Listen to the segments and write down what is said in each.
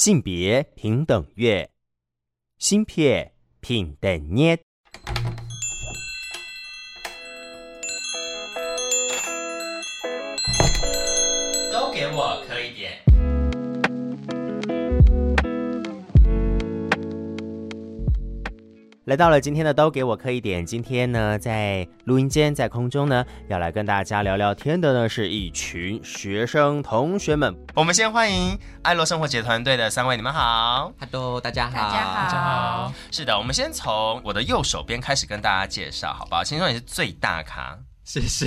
性别平等月，芯片平等捏。来到了今天的都给我磕一点。今天呢，在录音间，在空中呢，要来跟大家聊聊天的呢，是一群学生同学们。我们先欢迎爱洛生活节团队的三位，你们好，Hello，大家好，大家好，大家好。是的，我们先从我的右手边开始跟大家介绍，好不好？听说你是最大咖，谢谢。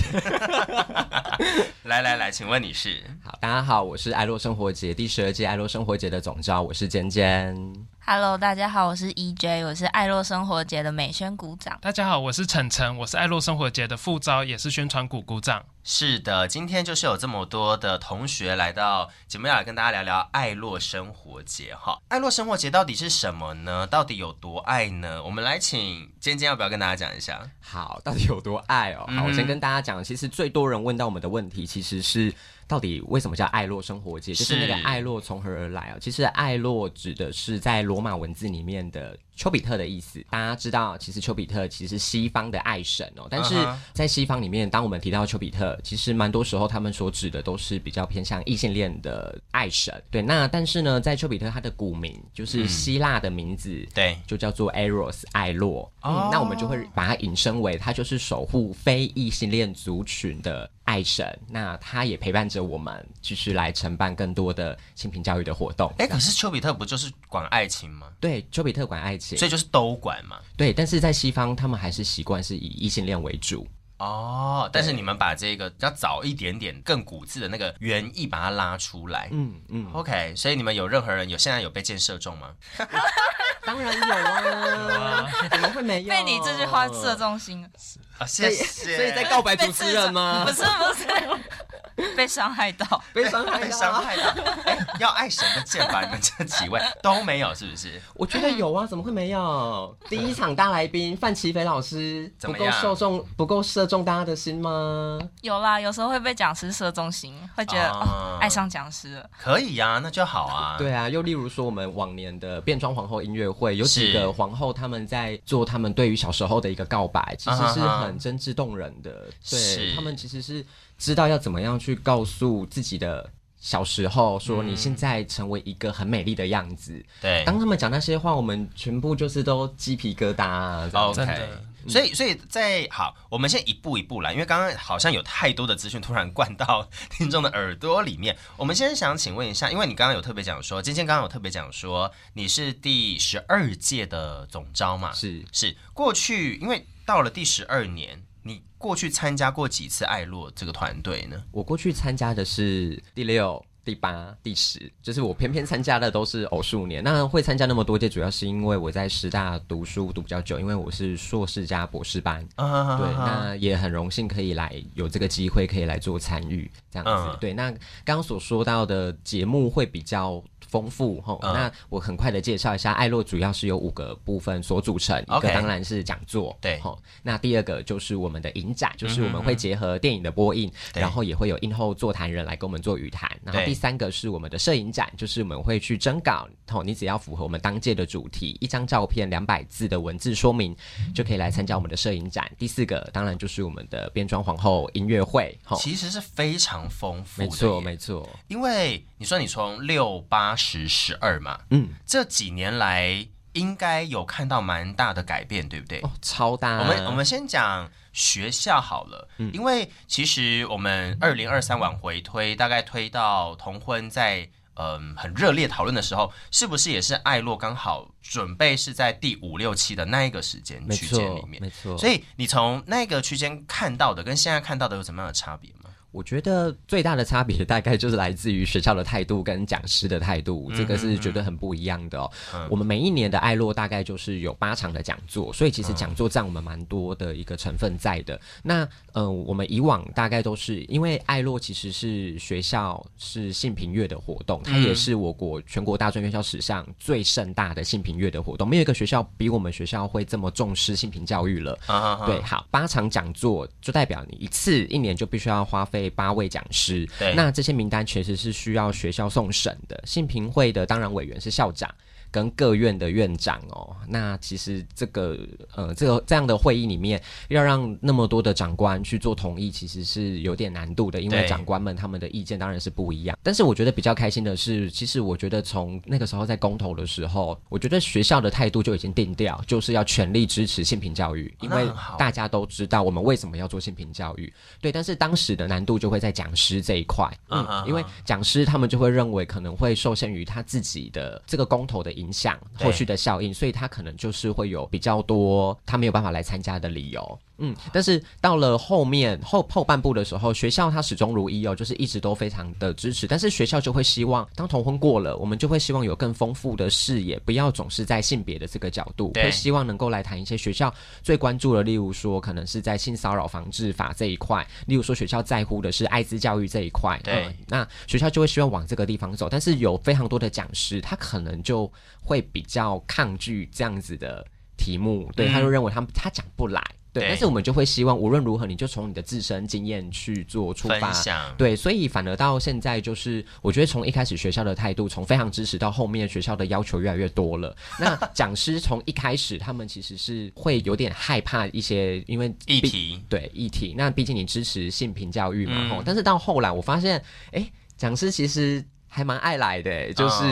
来来来，请问你是？好，大家好，我是爱洛生活节第十二届爱洛生活节的总召，我是尖尖。Hello，大家好，我是 EJ，我是爱洛生活节的美宣鼓掌。大家好，我是晨晨，我是爱洛生活节的副招，也是宣传股鼓掌。是的，今天就是有这么多的同学来到节目，要来跟大家聊聊爱洛生活节哈。爱洛生活节到底是什么呢？到底有多爱呢？我们来请尖尖，要不要跟大家讲一下？好，到底有多爱哦？好，我先跟大家讲，其实最多人问到我们的问题，其实是。到底为什么叫爱洛生活节？就是那个爱洛从何而来啊？其实爱洛指的是在罗马文字里面的丘比特的意思。大家知道，其实丘比特其实是西方的爱神哦。但是在西方里面，当我们提到丘比特，其实蛮多时候他们所指的都是比较偏向异性恋的爱神。对，那但是呢，在丘比特他的古名就是希腊的名字，嗯、对，就叫做 Eros 爱洛。嗯，那我们就会把它引申为他就是守护非异性恋族群的。爱神，那他也陪伴着我们，继续来承办更多的性平教育的活动。哎、欸，可是丘比特不就是管爱情吗？对，丘比特管爱情，所以就是都管嘛。对，但是在西方，他们还是习惯是以异性恋为主。哦，但是你们把这个要早一点点、更古字的那个原意把它拉出来。嗯嗯。OK，所以你们有任何人有现在有被箭射中吗？当然有啊，怎么会没有？被你这句话射中心了。啊，谢谢。所以在告白主持人吗？不 是不是，被伤害到，被伤害，被伤害到。哎，要爱神的箭吧？你们这几位都没有，是不是？我觉得有啊，怎么会没有？第一场大来宾范奇飞老师不够受众，不够射中大家的心吗？有啦，有时候会被讲师射中心，会觉得爱上讲师了。可以呀，那就好啊。对啊，又例如说我们往年的变装皇后音乐会，有几个皇后他们在做他们对于小时候的一个告白，其实是很真挚动人的。对，他们其实是知道要怎么样去告诉自己的小时候，说你现在成为一个很美丽的样子。对，当他们讲那些话，我们全部就是都鸡皮疙瘩啊。OK。所以，所以在好，我们先一步一步来，因为刚刚好像有太多的资讯突然灌到听众的耳朵里面。我们先想请问一下，因为你刚刚有特别讲说，今天刚刚有特别讲说你是第十二届的总招嘛？是是，过去因为到了第十二年，你过去参加过几次爱洛这个团队呢？我过去参加的是第六。第八、第十，就是我偏偏参加的都是偶数年。那会参加那么多届，主要是因为我在师大读书读比较久，因为我是硕士加博士班。Uh. 对，那也很荣幸可以来有这个机会可以来做参与这样子。Uh. 对，那刚刚所说到的节目会比较丰富哈、嗯，那我很快的介绍一下，爱洛主要是由五个部分所组成，okay, 一个当然是讲座，对，哈，那第二个就是我们的影展，就是我们会结合电影的播映，嗯、然后也会有映后座谈人来跟我们做语谈，然后第三个是我们的摄影展，就是我们会去征稿，好，你只要符合我们当届的主题，一张照片两百字的文字说明，就可以来参加我们的摄影展。第四个当然就是我们的变装皇后音乐会，其实是非常丰富的，没错没错，因为你说你从六八。十十二嘛，嗯，这几年来应该有看到蛮大的改变，对不对？哦，超大。我们我们先讲学校好了，嗯，因为其实我们二零二三往回推，大概推到同婚在嗯、呃、很热烈讨论的时候，是不是也是艾洛刚好准备是在第五六期的那一个时间区间里面？没错。所以你从那个区间看到的跟现在看到的有什么样的差别吗？我觉得最大的差别大概就是来自于学校的态度跟讲师的态度，这个是绝对很不一样的哦。嗯、我们每一年的爱洛大概就是有八场的讲座，所以其实讲座占我们蛮多的一个成分在的。那嗯、呃，我们以往大概都是因为爱洛其实是学校是性平月的活动，它也是我国全国大专院校史上最盛大的性平月的活动，没有一个学校比我们学校会这么重视性平教育了。对，好，八场讲座就代表你一次一年就必须要花费。位八位讲师。对，那这些名单确实是需要学校送审的。信评会的当然委员是校长。跟各院的院长哦，那其实这个呃，这个这样的会议里面，要让那么多的长官去做同意，其实是有点难度的，因为长官们他们的意见当然是不一样。但是我觉得比较开心的是，其实我觉得从那个时候在公投的时候，我觉得学校的态度就已经定掉，就是要全力支持性平教育，因为大家都知道我们为什么要做性平教育。对，但是当时的难度就会在讲师这一块，嗯，因为讲师他们就会认为可能会受限于他自己的这个公投的。影响后续的效应，所以他可能就是会有比较多他没有办法来参加的理由。嗯，但是到了后面后后半部的时候，学校他始终如一哦，就是一直都非常的支持。但是学校就会希望，当同婚过了，我们就会希望有更丰富的视野，不要总是在性别的这个角度，会希望能够来谈一些学校最关注的，例如说可能是在性骚扰防治法这一块，例如说学校在乎的是艾滋教育这一块。对、嗯，那学校就会希望往这个地方走。但是有非常多的讲师，他可能就会比较抗拒这样子的题目，对，他就认为他他讲不来。对，但是我们就会希望，无论如何，你就从你的自身经验去做出发。对，所以反而到现在，就是我觉得从一开始学校的态度，从非常支持到后面学校的要求越来越多了。那讲师从一开始，他们其实是会有点害怕一些，因为议题，对议题。那毕竟你支持性平教育嘛，吼、嗯。但是到后来，我发现，哎，讲师其实。还蛮爱来的，就是、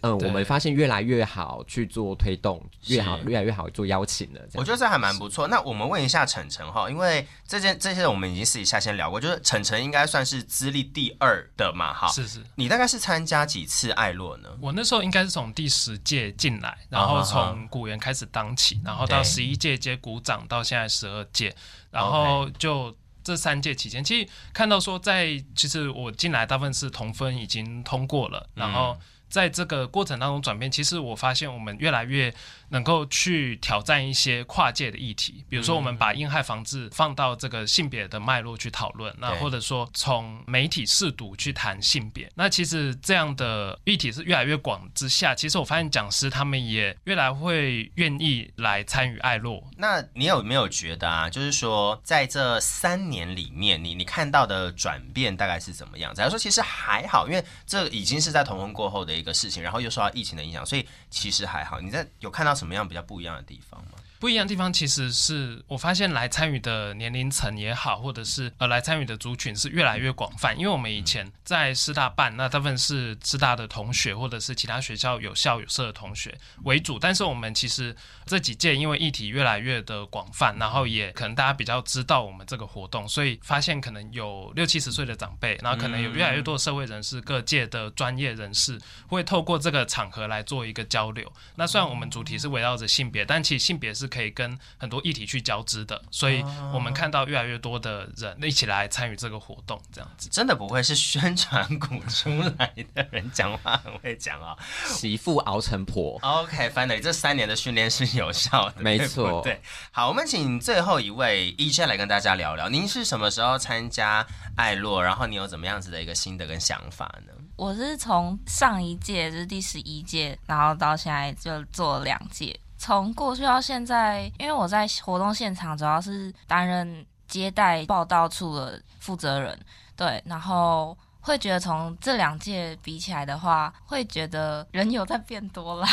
哦、嗯，我们发现越来越好去做推动，越好越来越好做邀请了。我觉得这还蛮不错。那我们问一下晨晨哈，因为这件这些我们已经私底下先聊过，就是晨晨应该算是资历第二的嘛，哈。是是。你大概是参加几次艾洛呢？我那时候应该是从第十届进来，然后从古元开始当起，然后到十一届接鼓掌，到现在十二届，然后就。这三届期间，其实看到说在，其实我进来大部分是同分已经通过了，然后在这个过程当中转变，其实我发现我们越来越。能够去挑战一些跨界的议题，比如说我们把侵害防治放到这个性别的脉络去讨论，那或者说从媒体试读去谈性别，那其实这样的议题是越来越广之下，其实我发现讲师他们也越来会愿意来参与爱洛。那你有没有觉得啊，就是说在这三年里面，你你看到的转变大概是怎么样？假如说其实还好，因为这已经是在同婚过后的一个事情，然后又受到疫情的影响，所以其实还好。你在有看到？什么样比较不一样的地方吗？不一样的地方，其实是我发现来参与的年龄层也好，或者是呃来参与的族群是越来越广泛。因为我们以前在师大办，那大部分是师大的同学，或者是其他学校有校有社的同学为主。但是我们其实这几届因为议题越来越的广泛，然后也可能大家比较知道我们这个活动，所以发现可能有六七十岁的长辈，然后可能有越来越多的社会人士、各界的专业人士会透过这个场合来做一个交流。那虽然我们主题是围绕着性别，但其实性别是。可以跟很多议题去交织的，所以我们看到越来越多的人一起来参与这个活动，这样子真的不会是宣传鼓出来的人讲话很会讲啊、哦，媳妇熬成婆。OK，Finally，这三年的训练是有效的，没错。对，好，我们请最后一位 EJ 来跟大家聊聊，您是什么时候参加爱洛，然后你有怎么样子的一个心得跟想法呢？我是从上一届就是第十一届，然后到现在就做了两届。从过去到现在，因为我在活动现场主要是担任接待报道处的负责人，对，然后会觉得从这两届比起来的话，会觉得人有在变多了，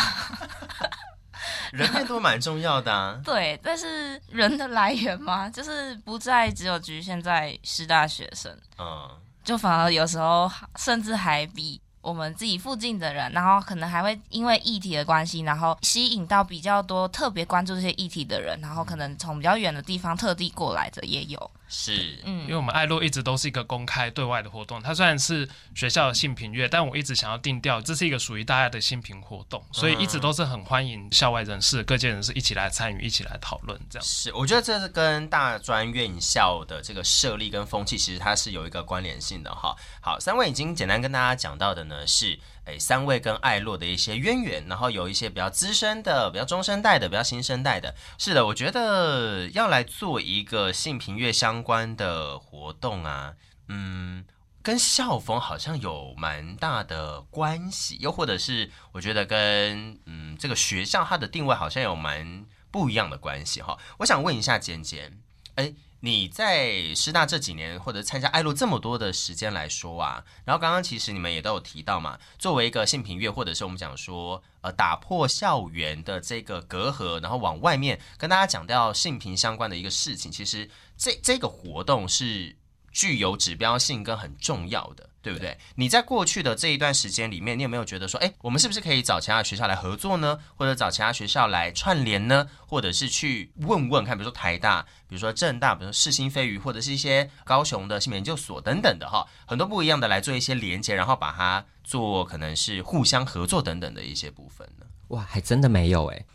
人变多蛮重要的啊。对，但是人的来源嘛，就是不再只有局限在师大学生，嗯，就反而有时候甚至还比。我们自己附近的人，然后可能还会因为议题的关系，然后吸引到比较多特别关注这些议题的人，然后可能从比较远的地方特地过来的也有。是，嗯，因为我们爱洛一直都是一个公开对外的活动，它虽然是学校的性平月，但我一直想要定调，这是一个属于大家的性平活动，所以一直都是很欢迎校外人士、各界人士一起来参与、一起来讨论。这样是，我觉得这是跟大专院校的这个设立跟风气，其实它是有一个关联性的哈。好，三位已经简单跟大家讲到的呢是。诶，三位跟爱洛的一些渊源，然后有一些比较资深的、比较中生代的、比较新生代的。是的，我觉得要来做一个性平月相关的活动啊，嗯，跟校风好像有蛮大的关系，又或者是我觉得跟嗯这个学校它的定位好像有蛮不一样的关系哈。我想问一下简简，诶。你在师大这几年或者参加爱洛这么多的时间来说啊，然后刚刚其实你们也都有提到嘛，作为一个性平月，或者是我们讲说呃打破校园的这个隔阂，然后往外面跟大家讲到性平相关的一个事情，其实这这个活动是具有指标性跟很重要的。对不对？你在过去的这一段时间里面，你有没有觉得说，哎，我们是不是可以找其他学校来合作呢？或者找其他学校来串联呢？或者是去问问看，比如说台大，比如说政大，比如说世新飞鱼，或者是一些高雄的性别研究所等等的哈，很多不一样的来做一些连接，然后把它做可能是互相合作等等的一些部分呢？哇，还真的没有哎，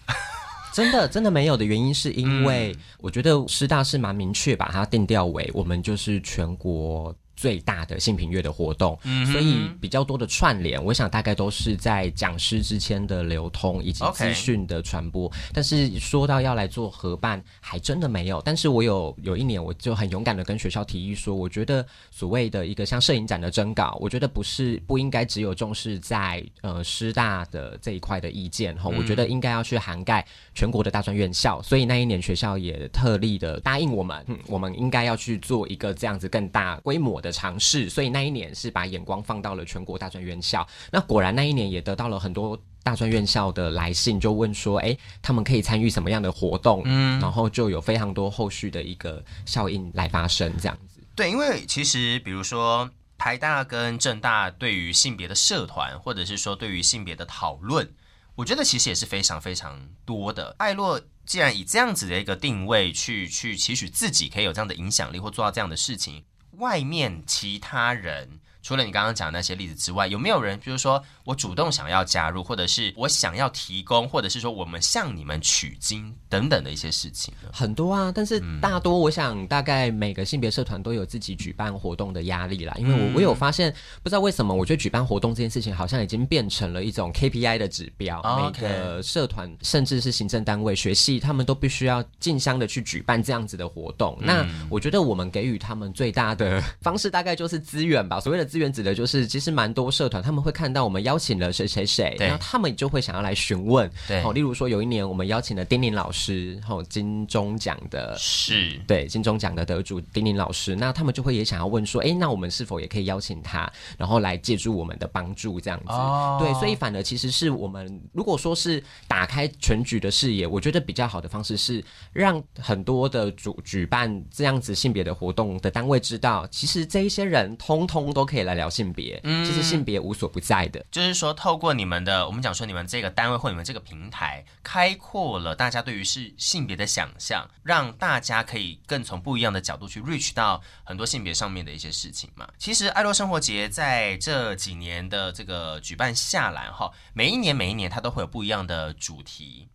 真的真的没有的原因是因为我觉得师大是蛮明确把它定调为我们就是全国。最大的性平月的活动，嗯、所以比较多的串联，我想大概都是在讲师之间的流通以及资讯的传播。但是说到要来做合办，还真的没有。但是我有有一年，我就很勇敢的跟学校提议说，我觉得所谓的一个像摄影展的征稿，我觉得不是不应该只有重视在呃师大的这一块的意见哈，我觉得应该要去涵盖全国的大专院校。所以那一年学校也特例的答应我们，嗯、我们应该要去做一个这样子更大规模的。的尝试，所以那一年是把眼光放到了全国大专院校。那果然那一年也得到了很多大专院校的来信，就问说，哎，他们可以参与什么样的活动？嗯，然后就有非常多后续的一个效应来发生，这样子。对，因为其实比如说台大跟政大对于性别的社团，或者是说对于性别的讨论，我觉得其实也是非常非常多的。艾洛既然以这样子的一个定位去去期许自己可以有这样的影响力，或做到这样的事情。外面其他人。除了你刚刚讲的那些例子之外，有没有人，比如说我主动想要加入，或者是我想要提供，或者是说我们向你们取经等等的一些事情？很多啊，但是大多我想大概每个性别社团都有自己举办活动的压力啦。因为我我有发现，不知道为什么，我觉得举办活动这件事情好像已经变成了一种 KPI 的指标。每个社团甚至是行政单位、学系，他们都必须要竞相的去举办这样子的活动。那我觉得我们给予他们最大的 方式，大概就是资源吧。所谓的资源。原指的就是，其实蛮多社团他们会看到我们邀请了谁谁谁，然后他们就会想要来询问。对，好，例如说有一年我们邀请了丁宁老师，好，金钟奖的是，对，金钟奖的得主丁宁老师，那他们就会也想要问说，哎，那我们是否也可以邀请他，然后来借助我们的帮助这样子？哦，对，所以反而其实是我们如果说是打开全局的视野，我觉得比较好的方式是让很多的主举办这样子性别的活动的单位知道，其实这一些人通通都可以。来聊性别，嗯，其实性别无所不在的，就是说，透过你们的，我们讲说，你们这个单位或你们这个平台，开阔了大家对于是性别的想象，让大家可以更从不一样的角度去 reach 到很多性别上面的一些事情嘛。其实爱洛生活节在这几年的这个举办下来，哈，每一年每一年它都会有不一样的主题。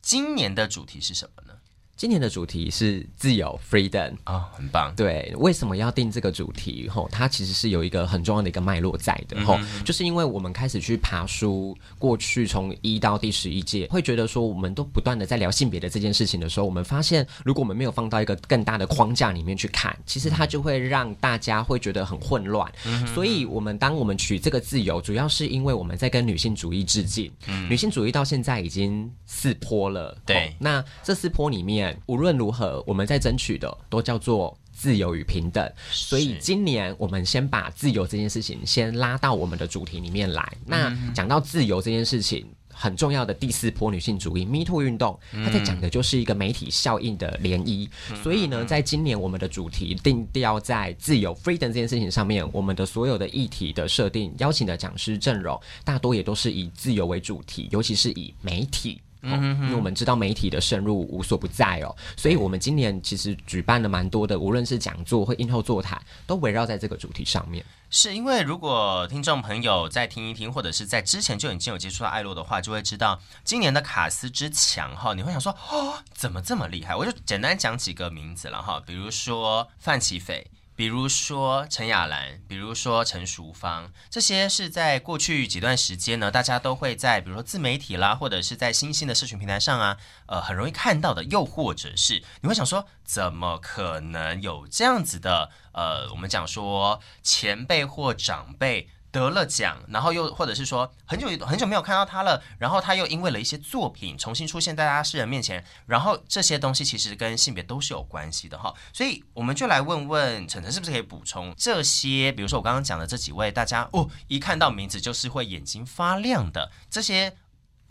今年的主题是什么呢？今年的主题是自由 （freedom） 啊、哦，很棒。对，为什么要定这个主题？吼，它其实是有一个很重要的一个脉络在的。吼、嗯，就是因为我们开始去爬书，过去从一到第十一届，会觉得说，我们都不断的在聊性别的这件事情的时候，我们发现，如果我们没有放到一个更大的框架里面去看，其实它就会让大家会觉得很混乱。嗯、所以，我们当我们取这个自由，主要是因为我们在跟女性主义致敬。嗯、女性主义到现在已经四波了。对，那这四波里面。无论如何，我们在争取的都叫做自由与平等。所以今年我们先把自由这件事情先拉到我们的主题里面来。那讲到自由这件事情，很重要的第四波女性主义 Me Too 运动，它在讲的就是一个媒体效应的涟漪。所以呢，在今年我们的主题定调在自由 Freedom 这件事情上面，我们的所有的议题的设定、邀请的讲师阵容，大多也都是以自由为主题，尤其是以媒体。嗯，因为我们知道媒体的渗入无所不在哦，所以我们今年其实举办了蛮多的，无论是讲座或映后座谈，都围绕在这个主题上面。是因为如果听众朋友再听一听，或者是在之前就已经有接触到爱洛的话，就会知道今年的卡斯之强哈，你会想说哦，怎么这么厉害？我就简单讲几个名字了哈，比如说范琪斐。比如说陈雅兰，比如说陈淑芳，这些是在过去几段时间呢，大家都会在比如说自媒体啦，或者是在新兴的社群平台上啊，呃，很容易看到的。又或者是你会想说，怎么可能有这样子的？呃，我们讲说前辈或长辈得了奖，然后又或者是说很久很久没有看到他了，然后他又因为了一些作品重新出现在大家世人面前，然后这些东西其实跟性别都是有关系的哈，所以我们就来问问晨晨是不是可以补充这些，比如说我刚刚讲的这几位，大家哦一看到名字就是会眼睛发亮的这些。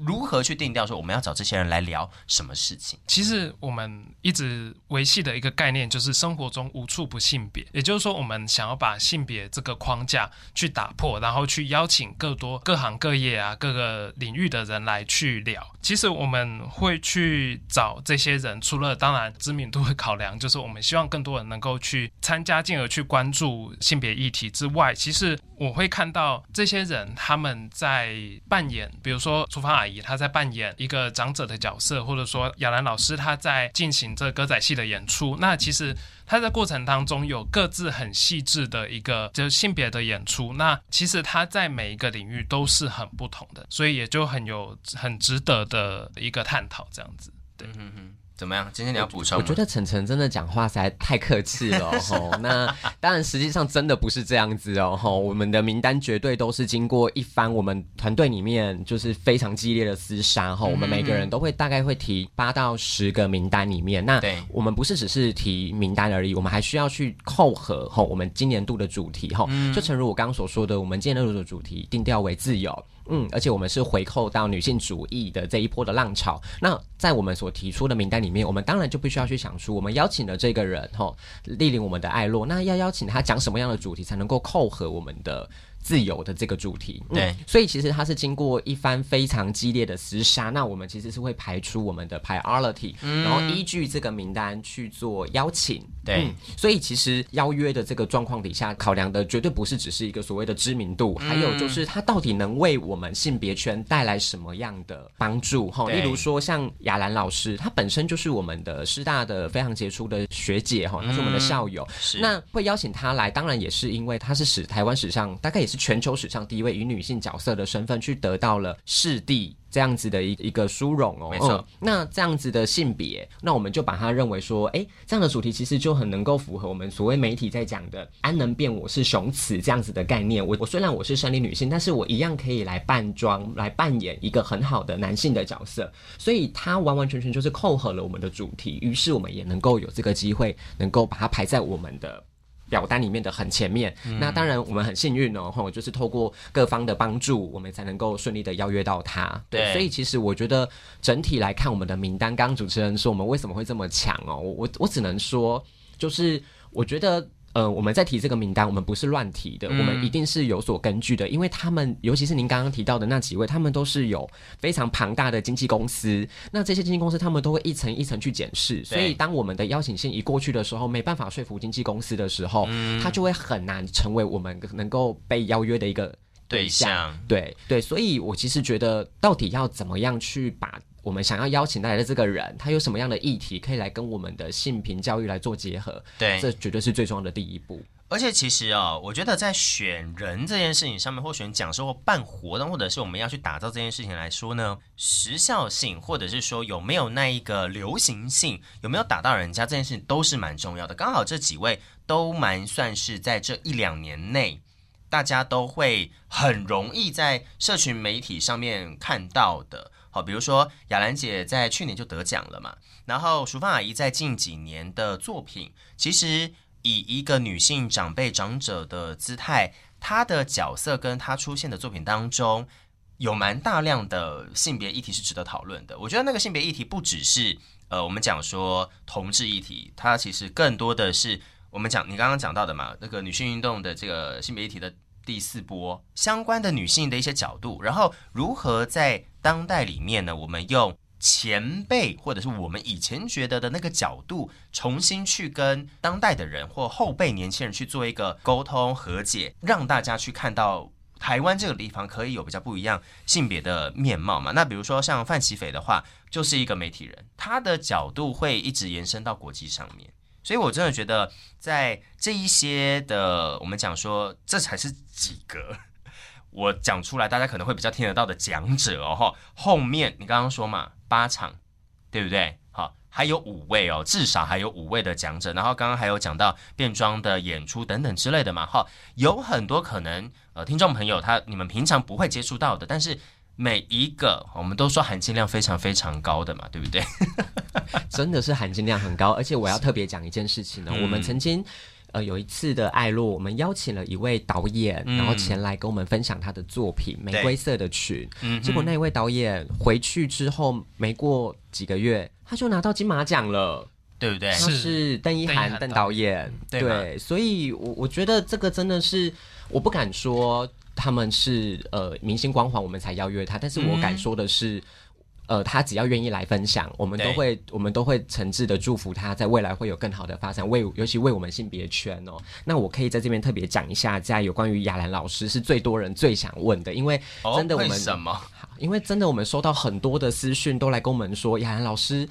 如何去定调说我们要找这些人来聊什么事情？其实我们一直维系的一个概念就是生活中无处不性别，也就是说，我们想要把性别这个框架去打破，然后去邀请更多各行各业啊、各个领域的人来去聊。其实我们会去找这些人，除了当然知名度的考量，就是我们希望更多人能够去参加，进而去关注性别议题之外，其实我会看到这些人他们在扮演，比如说厨房阿姨。他在扮演一个长者的角色，或者说亚兰老师他在进行这歌仔戏的演出。那其实他在过程当中有各自很细致的一个就是性别的演出。那其实他在每一个领域都是很不同的，所以也就很有很值得的一个探讨这样子。对。嗯哼怎么样？今天你要补充？我觉得晨晨真的讲话实在太客气了 吼。那当然，实际上真的不是这样子哦。吼，我们的名单绝对都是经过一番我们团队里面就是非常激烈的厮杀哈。我们每个人都会大概会提八到十个名单里面。那我们不是只是提名单而已，我们还需要去扣合吼我们今年度的主题哈。就诚如我刚刚所说的，我们今年度的主题定调为自由。嗯，而且我们是回扣到女性主义的这一波的浪潮。那在我们所提出的名单里面，我们当然就必须要去想出，我们邀请的这个人，吼，莅临我们的爱洛，那要邀请他讲什么样的主题才能够扣合我们的？自由的这个主题，对、嗯，所以其实它是经过一番非常激烈的厮杀，那我们其实是会排出我们的 priority，、嗯、然后依据这个名单去做邀请，对、嗯，所以其实邀约的这个状况底下，考量的绝对不是只是一个所谓的知名度，嗯、还有就是它到底能为我们性别圈带来什么样的帮助哈？例如说像雅兰老师，她本身就是我们的师大的非常杰出的学姐哈，她是我们的校友，嗯、那会邀请她来，当然也是因为她是史台湾史上大概也是。是全球史上第一位以女性角色的身份去得到了视帝这样子的一一个殊荣哦，没错、嗯。那这样子的性别，那我们就把它认为说，哎，这样的主题其实就很能够符合我们所谓媒体在讲的“安能辨我是雄雌”这样子的概念。我我虽然我是生理女性，但是我一样可以来扮装来扮演一个很好的男性的角色，所以它完完全全就是扣合了我们的主题。于是我们也能够有这个机会，能够把它排在我们的。表单里面的很前面，嗯、那当然我们很幸运哦，吼，就是透过各方的帮助，我们才能够顺利的邀约到他。对，对，所以其实我觉得整体来看，我们的名单，刚刚主持人说我们为什么会这么强哦，我我我只能说，就是我觉得。呃，我们在提这个名单，我们不是乱提的，嗯、我们一定是有所根据的，因为他们，尤其是您刚刚提到的那几位，他们都是有非常庞大的经纪公司，那这些经纪公司他们都会一层一层去检视，所以当我们的邀请信一过去的时候，没办法说服经纪公司的时候，嗯、他就会很难成为我们能够被邀约的一个。对象对对，所以我其实觉得，到底要怎么样去把。我们想要邀请来的这个人，他有什么样的议题可以来跟我们的性平教育来做结合？对，这绝对是最重要的第一步。而且其实啊、哦，我觉得在选人这件事情上面，或选讲师或办活动，或者是我们要去打造这件事情来说呢，时效性，或者是说有没有那一个流行性，有没有打到人家这件事情，都是蛮重要的。刚好这几位都蛮算是在这一两年内，大家都会很容易在社群媒体上面看到的。好，比如说雅兰姐在去年就得奖了嘛，然后淑芳阿姨在近几年的作品，其实以一个女性长辈长者的姿态，她的角色跟她出现的作品当中，有蛮大量的性别议题是值得讨论的。我觉得那个性别议题不只是呃，我们讲说同志议题，它其实更多的是我们讲你刚刚讲到的嘛，那个女性运动的这个性别议题的。第四波相关的女性的一些角度，然后如何在当代里面呢？我们用前辈或者是我们以前觉得的那个角度，重新去跟当代的人或后辈年轻人去做一个沟通和解，让大家去看到台湾这个地方可以有比较不一样性别的面貌嘛。那比如说像范琪斐的话，就是一个媒体人，他的角度会一直延伸到国际上面。所以，我真的觉得，在这一些的，我们讲说，这才是 几个我讲出来，大家可能会比较听得到的讲者哦。后面你刚刚说嘛，八场，对不对？好，还有五位哦，至少还有五位的讲者。然后刚刚还有讲到变装的演出等等之类的嘛。哈，有很多可能，呃听众朋友他你们平常不会接触到的，但是每一个我们都说含金量非常非常高的嘛，对不对？真的是含金量很高，而且我要特别讲一件事情呢，嗯、我们曾经。呃，有一次的爱洛，我们邀请了一位导演，嗯、然后前来跟我们分享他的作品《玫瑰色的裙》。嗯，结果那位导演回去之后，没过几个月，他就拿到金马奖了，对不对？他是邓一涵邓导演，对，对，所以我我觉得这个真的是，我不敢说他们是呃明星光环，我们才邀约他，但是我敢说的是。嗯呃，他只要愿意来分享，我们都会，我们都会诚挚的祝福他，在未来会有更好的发展，为尤其为我们性别圈哦。那我可以在这边特别讲一下，在有关于雅兰老师是最多人最想问的，因为真的我们、哦、为什么？因为真的我们收到很多的私讯，都来跟我们说，雅兰老师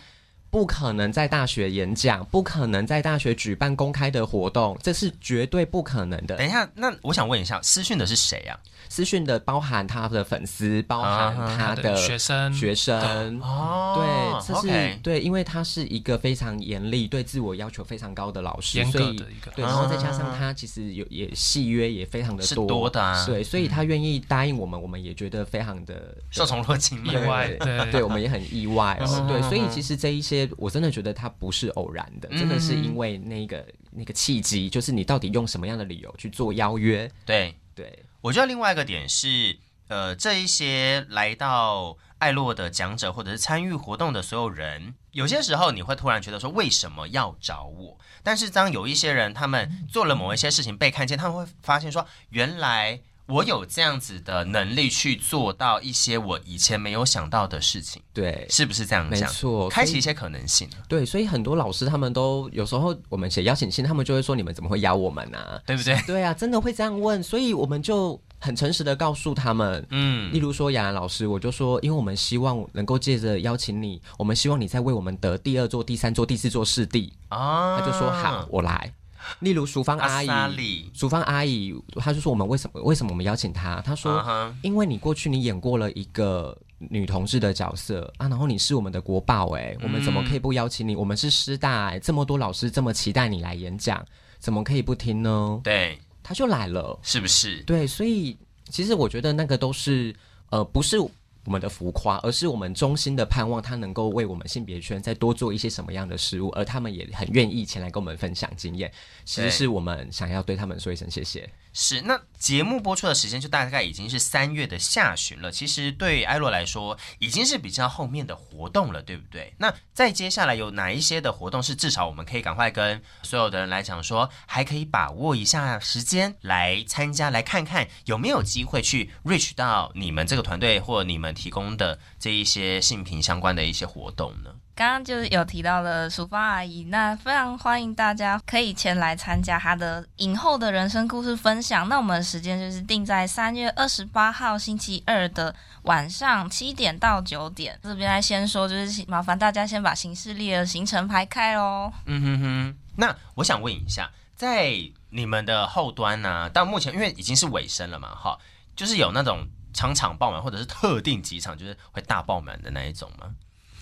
不可能在大学演讲，不可能在大学举办公开的活动，这是绝对不可能的。等一下，那我想问一下，私讯的是谁啊？私讯的包含他的粉丝，包含他的学生，学生。哦，对，这是对，因为他是一个非常严厉、对自我要求非常高的老师，严格的一个，对，然后再加上他其实有也戏约也非常的多，多的、啊，对，所以他愿意答应我们，我们也觉得非常的受宠若惊，意外，对，对，我们也很意外哦，对，所以其实这一些我真的觉得他不是偶然的，真的是因为那个那个契机，就是你到底用什么样的理由去做邀约，对对。我觉得另外一个点是，呃，这一些来到爱洛的讲者或者是参与活动的所有人，有些时候你会突然觉得说，为什么要找我？但是当有一些人他们做了某一些事情被看见，他们会发现说，原来。我有这样子的能力去做到一些我以前没有想到的事情，对，是不是这样讲？没错，开启一些可能性。对，所以很多老师他们都有时候我们写邀请信，他们就会说：“你们怎么会邀我们呢、啊？”对不对？对啊，真的会这样问，所以我们就很诚实的告诉他们，嗯，例如说雅兰老师，我就说，因为我们希望能够借着邀请你，我们希望你再为我们得第二座、第三座、第四座视帝啊，他就说好，我来。例如淑芳阿姨，淑芳阿姨，她就说我们为什么为什么我们邀请她？她说，uh huh. 因为你过去你演过了一个女同志的角色啊，然后你是我们的国宝哎，我们怎么可以不邀请你？我们是师大哎，这么多老师这么期待你来演讲，怎么可以不听呢？对，她就来了，是不是？对，所以其实我觉得那个都是呃，不是。我们的浮夸，而是我们衷心的盼望他能够为我们性别圈再多做一些什么样的事物，而他们也很愿意前来跟我们分享经验。其实是我们想要对他们说一声谢谢。是，那节目播出的时间就大概已经是三月的下旬了。其实对艾洛来说，已经是比较后面的活动了，对不对？那再接下来有哪一些的活动是至少我们可以赶快跟所有的人来讲说，还可以把握一下时间来参加，来看看有没有机会去 reach 到你们这个团队或你们提供的这一些性平相关的一些活动呢？刚刚就是有提到了淑芳阿姨，那非常欢迎大家可以前来参加她的影后的人生故事分享。那我们的时间就是定在三月二十八号星期二的晚上七点到九点。这边来先说，就是麻烦大家先把行事历的行程排开哦。嗯哼哼，那我想问一下，在你们的后端呢、到目前因为已经是尾声了嘛，哈，就是有那种场场爆满，或者是特定几场就是会大爆满的那一种吗？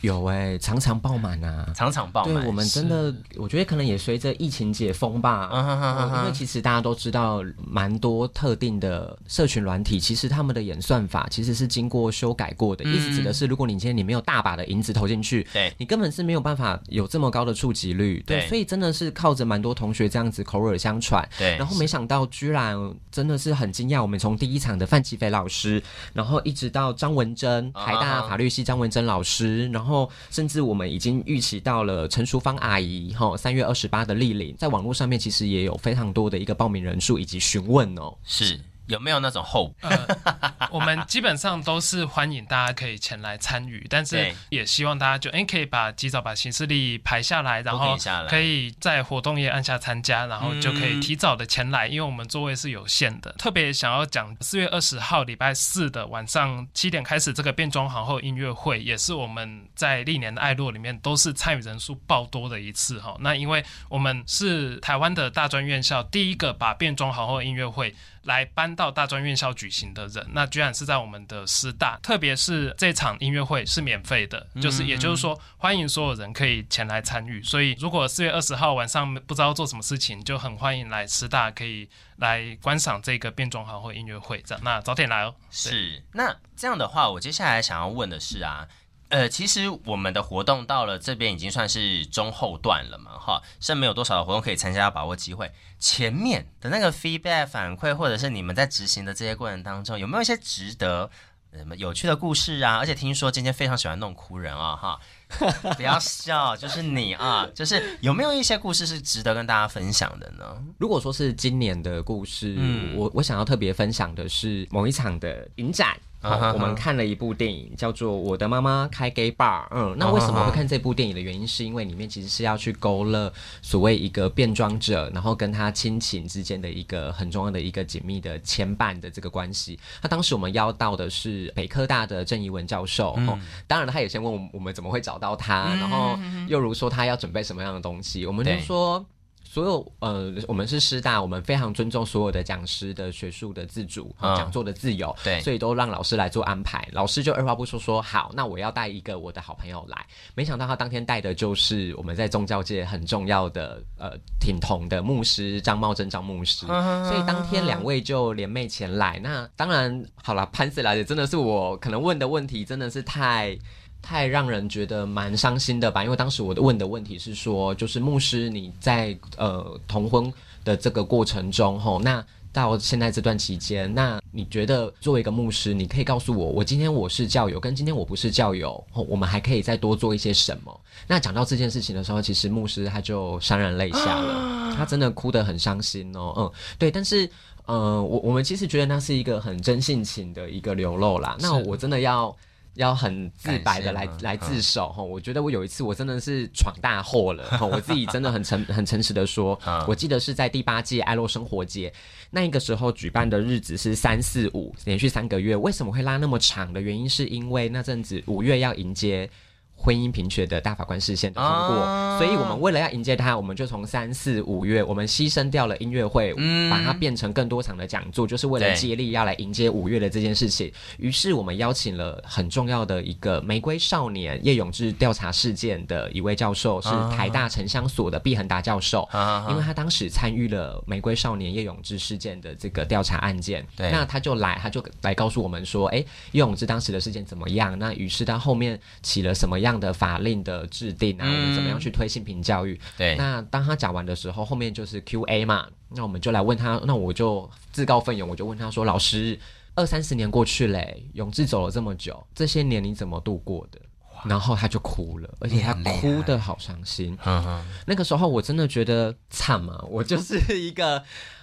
有哎、欸，场场爆满啊，常常爆满。对，我们真的，我觉得可能也随着疫情解封吧。因为其实大家都知道，蛮多特定的社群软体，其实他们的演算法其实是经过修改过的。嗯、意思指的是，如果你今天你没有大把的银子投进去，对，你根本是没有办法有这么高的触及率。对，对所以真的是靠着蛮多同学这样子口耳相传。对，然后没想到居然真的是很惊讶，我们从第一场的范奇斐老师，然后一直到张文珍，台大法律系张文珍老师，然后。然后，甚至我们已经预期到了陈淑芳阿姨，哈，三月二十八的莅临，在网络上面其实也有非常多的一个报名人数以及询问哦，是。有没有那种后、呃？我们基本上都是欢迎大家可以前来参与，但是也希望大家就哎可以把及早把行事历排下来，然后可以在活动页按下参加，然后就可以提早的前来，因为我们座位是有限的。特别想要讲四月二十号礼拜四的晚上七点开始这个变装皇后音乐会，也是我们在历年的爱洛里面都是参与人数爆多的一次哈。那因为我们是台湾的大专院校第一个把变装皇后音乐会来搬到大专院校举行的人，那居然是在我们的师大，特别是这场音乐会是免费的，就是也就是说欢迎所有人可以前来参与。所以如果四月二十号晚上不知道做什么事情，就很欢迎来师大可以来观赏这个变装皇后音乐会。这样，那早点来哦。是，那这样的话，我接下来想要问的是啊。呃，其实我们的活动到了这边已经算是中后段了嘛，哈，剩没有多少的活动可以参加，要把握机会。前面的那个 feedback 反馈，或者是你们在执行的这些过程当中，有没有一些值得什么有趣的故事啊？而且听说今天非常喜欢弄哭人啊，哈，不要笑，就是你啊，就是有没有一些故事是值得跟大家分享的呢？如果说是今年的故事，嗯，我我想要特别分享的是某一场的影展。好，我们看了一部电影，叫做《我的妈妈开 gay bar》。嗯，那为什么会看这部电影的原因，是因为里面其实是要去勾勒所谓一个变装者，然后跟他亲情之间的一个很重要的一个紧密的牵绊的这个关系。那当时我们邀到的是北科大的郑怡文教授。嗯，当然他也先问我们怎么会找到他，然后又如说他要准备什么样的东西，我们就说。所有呃，我们是师大，我们非常尊重所有的讲师的学术的自主和讲座的自由，对，所以都让老师来做安排。老师就二话不说说好，那我要带一个我的好朋友来。没想到他当天带的就是我们在宗教界很重要的呃挺同的牧师张茂珍张牧师，所以当天两位就联袂前来。那当然好了，潘子来的真的是我可能问的问题真的是太。太让人觉得蛮伤心的吧，因为当时我问的问题是说，就是牧师你在呃同婚的这个过程中，吼，那到现在这段期间，那你觉得作为一个牧师，你可以告诉我，我今天我是教友，跟今天我不是教友，我们还可以再多做一些什么？那讲到这件事情的时候，其实牧师他就潸然泪下了，他真的哭得很伤心哦，嗯，对，但是呃，我我们其实觉得那是一个很真性情的一个流露啦，那我真的要。要很自白的来来自首哈，我觉得我有一次我真的是闯大祸了 哈，我自己真的很诚很诚实的说，我记得是在第八届爱洛生活节那一个时候举办的日子是三四五连续三个月，为什么会拉那么长？的原因是因为那阵子五月要迎接。婚姻平权的大法官视线的通过，啊，所以我们为了要迎接他，我们就从三四五月，我们牺牲掉了音乐会，嗯，把它变成更多场的讲座，就是为了接力要来迎接五月的这件事情。于是我们邀请了很重要的一个玫瑰少年叶永志调查事件的一位教授，是台大城乡所的毕恒达教授，啊，因为他当时参与了玫瑰少年叶永志事件的这个调查案件，对，那他就来，他就来告诉我们说，哎，叶永志当时的事件怎么样？那于是他后面起了什么样？这样的法令的制定啊，我们怎么样去推性平教育？对，那当他讲完的时候，后面就是 Q&A 嘛，那我们就来问他，那我就自告奋勇，我就问他说：“老师，二三十年过去嘞，永志走了这么久，这些年你怎么度过的？”然后他就哭了，而且他哭的好伤心。那个时候我真的觉得惨嘛，我就是一个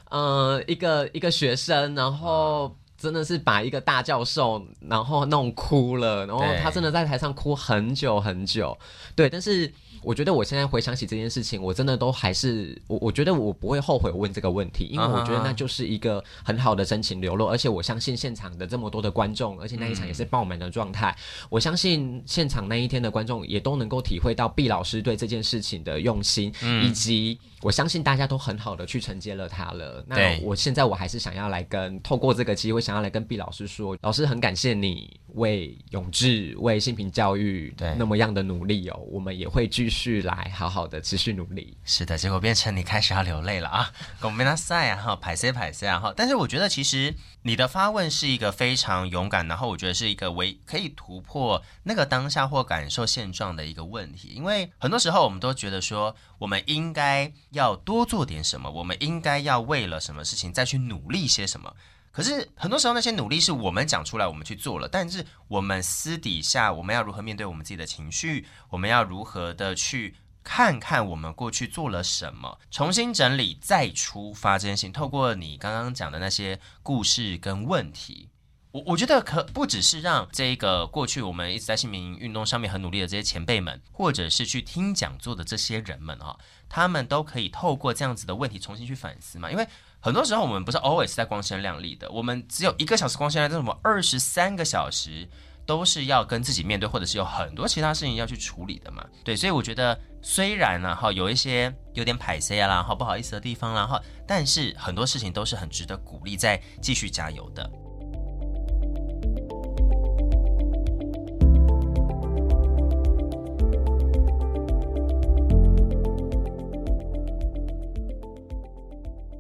呃一个一个学生，然后。真的是把一个大教授然后弄哭了，然后他真的在台上哭很久很久，对，但是。我觉得我现在回想起这件事情，我真的都还是我，我觉得我不会后悔问这个问题，因为我觉得那就是一个很好的真情流露，而且我相信现场的这么多的观众，而且那一场也是爆满的状态，我相信现场那一天的观众也都能够体会到毕老师对这件事情的用心，以及我相信大家都很好的去承接了他了。那我现在我还是想要来跟透过这个机会，想要来跟毕老师说，老师很感谢你为永志为性平教育对那么样的努力哦，我们也会继续。来好好的持续努力，是的，结果变成你开始要流泪了啊！我们那赛啊哈，拍谢拍谢啊哈！但是我觉得其实你的发问是一个非常勇敢，然后我觉得是一个唯可以突破那个当下或感受现状的一个问题，因为很多时候我们都觉得说，我们应该要多做点什么，我们应该要为了什么事情再去努力些什么。可是很多时候那些努力是我们讲出来，我们去做了，但是我们私底下我们要如何面对我们自己的情绪？我们要如何的去看看我们过去做了什么，重新整理再出发这件事情。透过你刚刚讲的那些故事跟问题，我我觉得可不只是让这个过去我们一直在姓名运动上面很努力的这些前辈们，或者是去听讲座的这些人们啊，他们都可以透过这样子的问题重新去反思嘛，因为。很多时候我们不是 always 在光鲜亮丽的，我们只有一个小时光鲜亮丽，但是我们二十三个小时都是要跟自己面对，或者是有很多其他事情要去处理的嘛。对，所以我觉得虽然呢，哈，有一些有点歹势啦，哈，不好意思的地方啦，哈，但是很多事情都是很值得鼓励，再继续加油的。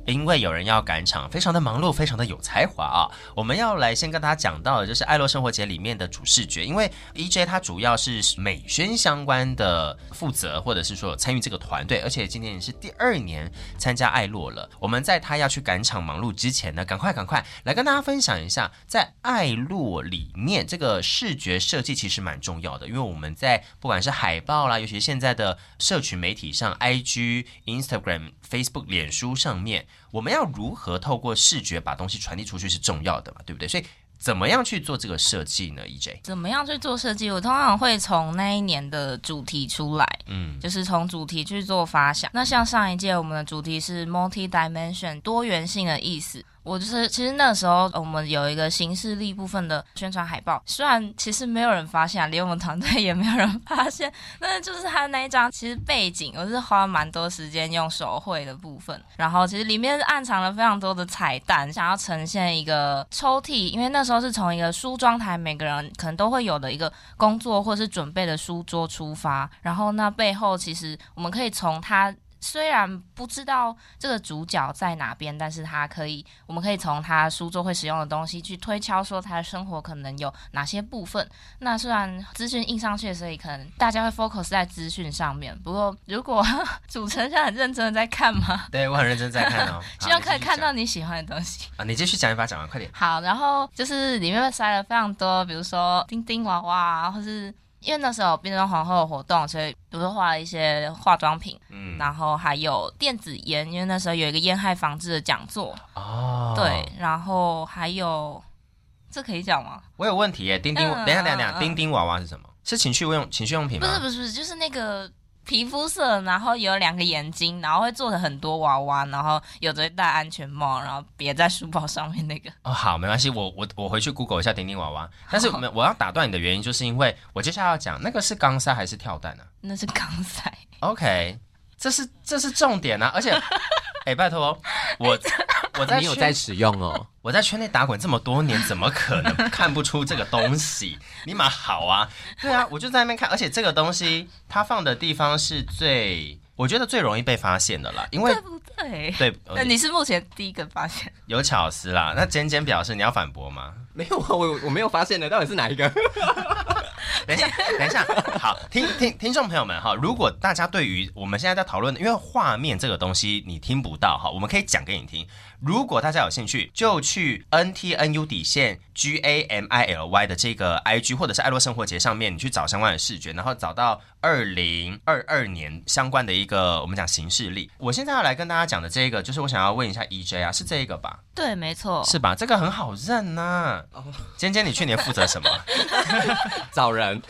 因为有人要赶场，非常的忙碌，非常的有才华啊！我们要来先跟大家讲到的就是爱洛生活节里面的主视觉，因为 EJ 他主要是美宣相关的负责，或者是说参与这个团队，而且今年也是第二年参加爱洛了。我们在他要去赶场忙碌之前呢，赶快赶快来跟大家分享一下，在爱洛里面这个视觉设计其实蛮重要的，因为我们在不管是海报啦，尤其现在的社群媒体上，IG、Instagram、Facebook、脸书上面。我们要如何透过视觉把东西传递出去是重要的嘛，对不对？所以怎么样去做这个设计呢？EJ 怎么样去做设计？我通常会从那一年的主题出来，嗯，就是从主题去做发想。那像上一届我们的主题是 multi-dimension 多元性的意思。我就是，其实那时候我们有一个行事历部分的宣传海报，虽然其实没有人发现，连我们团队也没有人发现，但是就是他那一张，其实背景我是花了蛮多时间用手绘的部分，然后其实里面暗藏了非常多的彩蛋，想要呈现一个抽屉，因为那时候是从一个梳妆台，每个人可能都会有的一个工作或是准备的书桌出发，然后那背后其实我们可以从它。虽然不知道这个主角在哪边，但是他可以，我们可以从他书桌会使用的东西去推敲，说他的生活可能有哪些部分。那虽然资讯印上去，所以可能大家会 focus 在资讯上面。不过，如果 主持人很认真的在看吗？对，我很认真在看哦。希望可以看到你喜欢的东西啊！你继续讲一把，讲完快点。好，然后就是里面会塞了非常多，比如说叮叮娃娃，或是。因为那时候变装皇后的活动，所以比如说画了一些化妆品，嗯，然后还有电子烟，因为那时候有一个烟害防治的讲座，哦，对，然后还有这可以讲吗？我有问题耶，丁丁，嗯、等一下，等一下，等一下，丁丁娃娃是什么？是情趣用情趣用品吗？不是，不是，不是，就是那个。皮肤色，然后有两个眼睛，然后会做的很多娃娃，然后有的戴安全帽，然后别在书包上面那个。哦，好，没关系，我我我回去 Google 一下丁丁娃娃。但是 我要打断你的原因，就是因为我接下来要讲那个是钢塞还是跳蛋呢？那是钢塞。OK，这是这是重点啊！而且，哎，拜托我。我在你有在使用哦，我在圈内打滚这么多年，怎么可能 看不出这个东西？你蛮好啊，对啊，我就在那边看，而且这个东西它放的地方是最，我觉得最容易被发现的啦，因为对不对？对，那你是目前第一个发现，有巧思啦。那尖尖表示你要反驳吗？没有啊，我我没有发现的，到底是哪一个？等一下，等一下，好，听听听众朋友们哈，如果大家对于我们现在在讨论的，因为画面这个东西你听不到哈，我们可以讲给你听。如果大家有兴趣，就去 N T N U 底线 G A M I L Y 的这个 I G 或者是爱洛生活节上面，你去找相关的视觉，然后找到二零二二年相关的一个我们讲行事历。我现在要来跟大家讲的这个，就是我想要问一下 E J 啊，是这个吧？对，没错，是吧？这个很好认呐、尖尖，你去年负责什么？找人。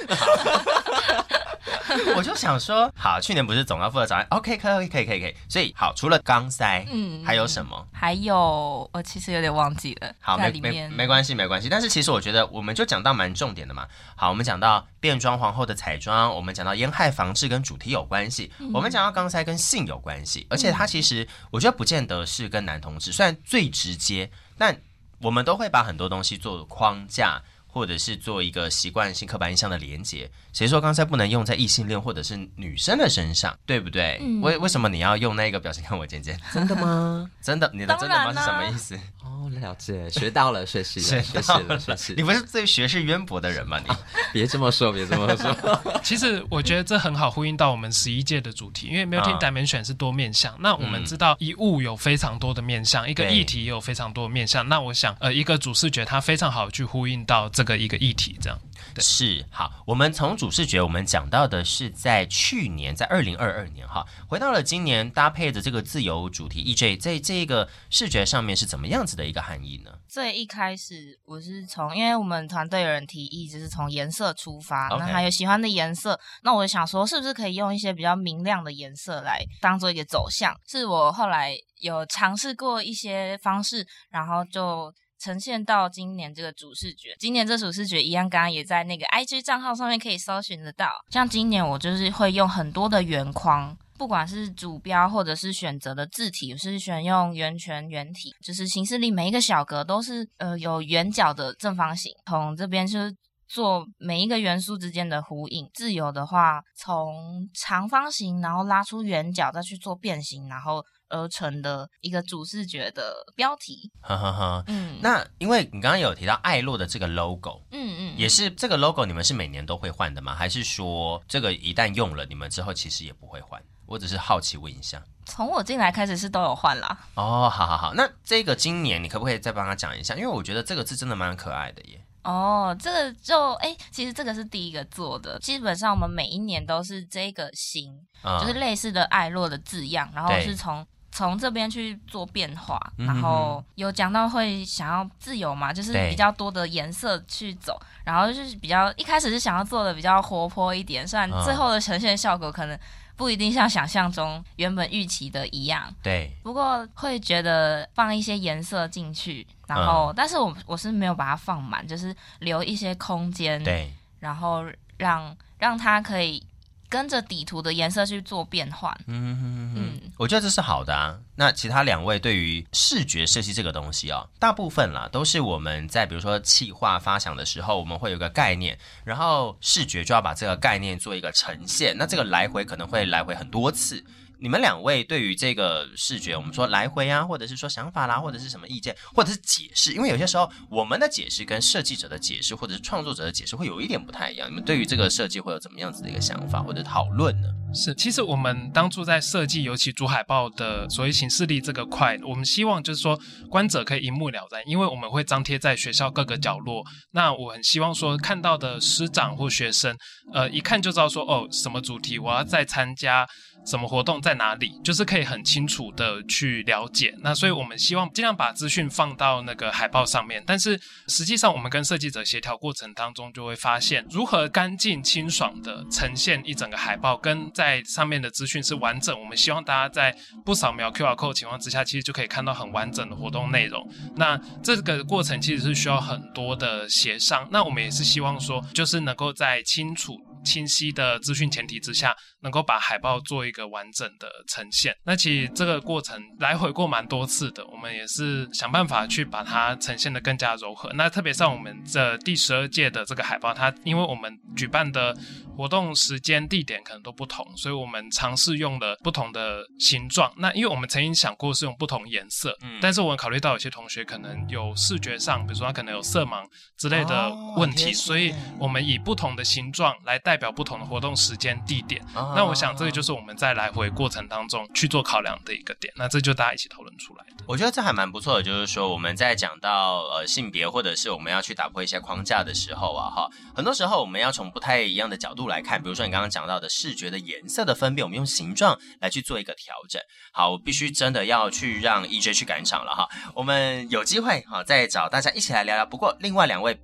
我就想说，好，去年不是总要负责找人？OK，可以，可以，可以，可以。所以好，除了钢塞，嗯，还有什么？还有，我其实有点忘记了。好，没没没关系，没关系。但是其实我觉得，我们就讲到蛮重点的嘛。好，我们讲到变装皇后的彩妆，我们讲到烟害防治跟主题有关系，嗯、我们讲到刚才跟性有关系，而且它其实我觉得不见得是跟男同志，虽然最直接，但我们都会把很多东西做框架。或者是做一个习惯性刻板印象的连接，谁说刚才不能用在异性恋或者是女生的身上，对不对？嗯、为为什么你要用那个表情看我尖尖？真的吗？真的，你的真的吗？是什么意思？哦，了解，学到了，学习了，学习了，学习。你不是最学识渊博的人吗？你、啊、别这么说，别这么说。其实我觉得这很好呼应到我们十一届的主题，因为 multi-dimension 是多面向。那我们知道一物有非常多的面向，一个议题也有非常多的面向。那我想，呃，一个主视觉它非常好去呼应到这个一个议题，这样。是好，我们从主视觉，我们讲到的是在去年，在二零二二年哈，回到了今年，搭配的这个自由主题，EJ 在这个视觉上面是怎么样子的一个含义呢？最一开始我是从，因为我们团队有人提议，就是从颜色出发那还有喜欢的颜色，那我想说，是不是可以用一些比较明亮的颜色来当做一个走向？是我后来有尝试过一些方式，然后就。呈现到今年这个主视觉。今年这主视觉一样，刚刚也在那个 IG 账号上面可以搜寻得到。像今年我就是会用很多的圆框，不管是主标或者是选择的字体，是选用圆圈圆体，就是形式里每一个小格都是呃有圆角的正方形。从这边就是做每一个元素之间的呼应。自由的话，从长方形然后拉出圆角，再去做变形，然后。而成的一个主视觉的标题，呵呵呵，嗯，那因为你刚刚有提到爱洛的这个 logo，嗯嗯，也是这个 logo，你们是每年都会换的吗？还是说这个一旦用了，你们之后其实也不会换？我只是好奇问一下。从我进来开始是都有换啦。哦，好好好，那这个今年你可不可以再帮他讲一下？因为我觉得这个字真的蛮可爱的耶。哦，这个就哎，其实这个是第一个做的，基本上我们每一年都是这个型，嗯、就是类似的爱洛的字样，然后是从。从这边去做变化，然后有讲到会想要自由嘛，就是比较多的颜色去走，然后就是比较一开始是想要做的比较活泼一点，虽然最后的呈现效果可能不一定像想象中原本预期的一样，对，不过会觉得放一些颜色进去，然后但是我我是没有把它放满，就是留一些空间，对，然后让让它可以。跟着底图的颜色去做变换，嗯嗯嗯，我觉得这是好的啊。那其他两位对于视觉设计这个东西啊、哦，大部分啦都是我们在比如说企划发想的时候，我们会有个概念，然后视觉就要把这个概念做一个呈现。那这个来回可能会来回很多次。你们两位对于这个视觉，我们说来回啊，或者是说想法啦，或者是什么意见，或者是解释，因为有些时候我们的解释跟设计者的解释，或者是创作者的解释会有一点不太一样。你们对于这个设计会有怎么样子的一个想法或者讨论呢？是，其实我们当初在设计，尤其主海报的所谓形式力这个块，我们希望就是说观者可以一目了然，因为我们会张贴在学校各个角落。那我很希望说看到的师长或学生，呃，一看就知道说哦，什么主题我要再参加。什么活动在哪里，就是可以很清楚的去了解。那所以我们希望尽量把资讯放到那个海报上面，但是实际上我们跟设计者协调过程当中，就会发现如何干净清爽的呈现一整个海报，跟在上面的资讯是完整。我们希望大家在不扫描 QR code 情况之下，其实就可以看到很完整的活动内容。那这个过程其实是需要很多的协商。那我们也是希望说，就是能够在清楚。清晰的资讯前提之下，能够把海报做一个完整的呈现。那其实这个过程来回过蛮多次的，我们也是想办法去把它呈现得更加柔和。那特别像我们这第十二届的这个海报，它因为我们举办的活动时间地点可能都不同，所以我们尝试用了不同的形状。那因为我们曾经想过是用不同颜色，嗯，但是我们考虑到有些同学可能有视觉上，比如说他可能有色盲之类的问题，哦，所以我们以不同的形状来。代表不同的活动时间地点，那我想这个就是我们在来回过程当中去做考量的一个点。那这就大家一起讨论出来的。我觉得这还蛮不错的，就是说我们在讲到呃性别或者是我们要去打破一些框架的时候啊，哈，很多时候我们要从不太一样的角度来看。比如说你刚刚讲到的视觉的颜色的分辨，我们用形状来去做一个调整。好，我必须真的要去让 EJ 去赶场了哈。我们有机会哈再找大家一起来聊聊。不过另外两位。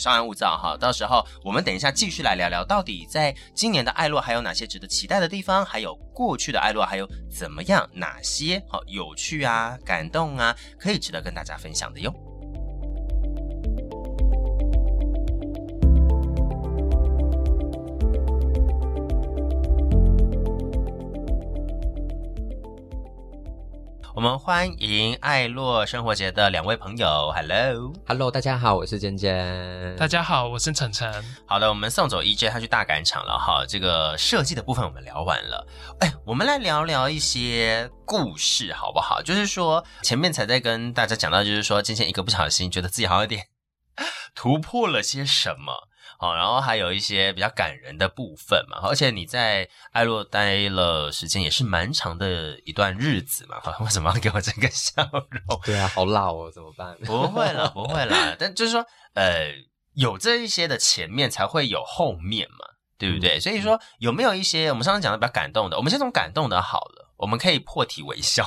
稍安勿躁哈，到时候我们等一下继续来聊聊，到底在今年的爱洛还有哪些值得期待的地方，还有过去的爱洛还有怎么样哪些好有趣啊、感动啊，可以值得跟大家分享的哟。我们欢迎爱洛生活节的两位朋友，Hello，Hello，大家好，我是尖尖，大家好，我是晨晨。好的，我们送走 EJ，他去大赶场了哈。这个设计的部分我们聊完了，哎，我们来聊聊一些故事好不好？就是说前面才在跟大家讲到，就是说今天一个不小心，觉得自己好像有点突破了些什么。好，然后还有一些比较感人的部分嘛，而且你在爱洛待了时间也是蛮长的一段日子嘛，为什么要给我这个笑容？对啊，好老哦，怎么办？不会了，不会了，但就是说，呃，有这一些的前面才会有后面嘛，对不对？嗯、所以说，有没有一些我们上次讲的比较感动的？我们先从感动的好了，我们可以破涕为笑。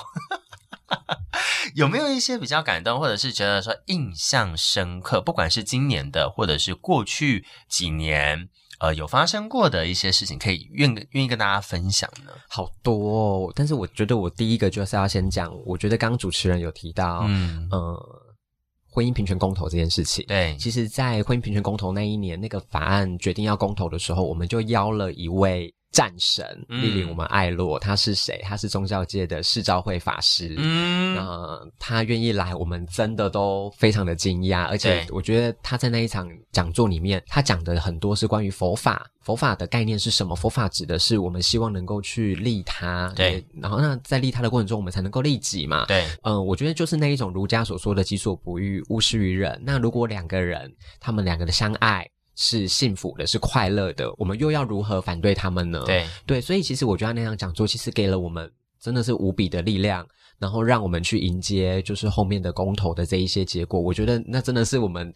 有没有一些比较感动，或者是觉得说印象深刻，不管是今年的，或者是过去几年，呃，有发生过的一些事情，可以愿愿意跟大家分享呢？好多哦，但是我觉得我第一个就是要先讲，我觉得刚刚主持人有提到，嗯呃，婚姻平权公投这件事情。对，其实，在婚姻平权公投那一年，那个法案决定要公投的时候，我们就邀了一位。战神莅临我们爱洛，他是谁？他是宗教界的世昭会法师。嗯，那他愿意来，我们真的都非常的惊讶。而且我觉得他在那一场讲座里面，他讲的很多是关于佛法，佛法的概念是什么？佛法指的是我们希望能够去利他。对，然后那在利他的过程中，我们才能够利己嘛。对，嗯、呃，我觉得就是那一种儒家所说的“己所不欲，勿施于人”。那如果两个人，他们两个的相爱。是幸福的，是快乐的，我们又要如何反对他们呢？对对，所以其实我觉得那场讲座其实给了我们真的是无比的力量，然后让我们去迎接就是后面的公投的这一些结果。我觉得那真的是我们。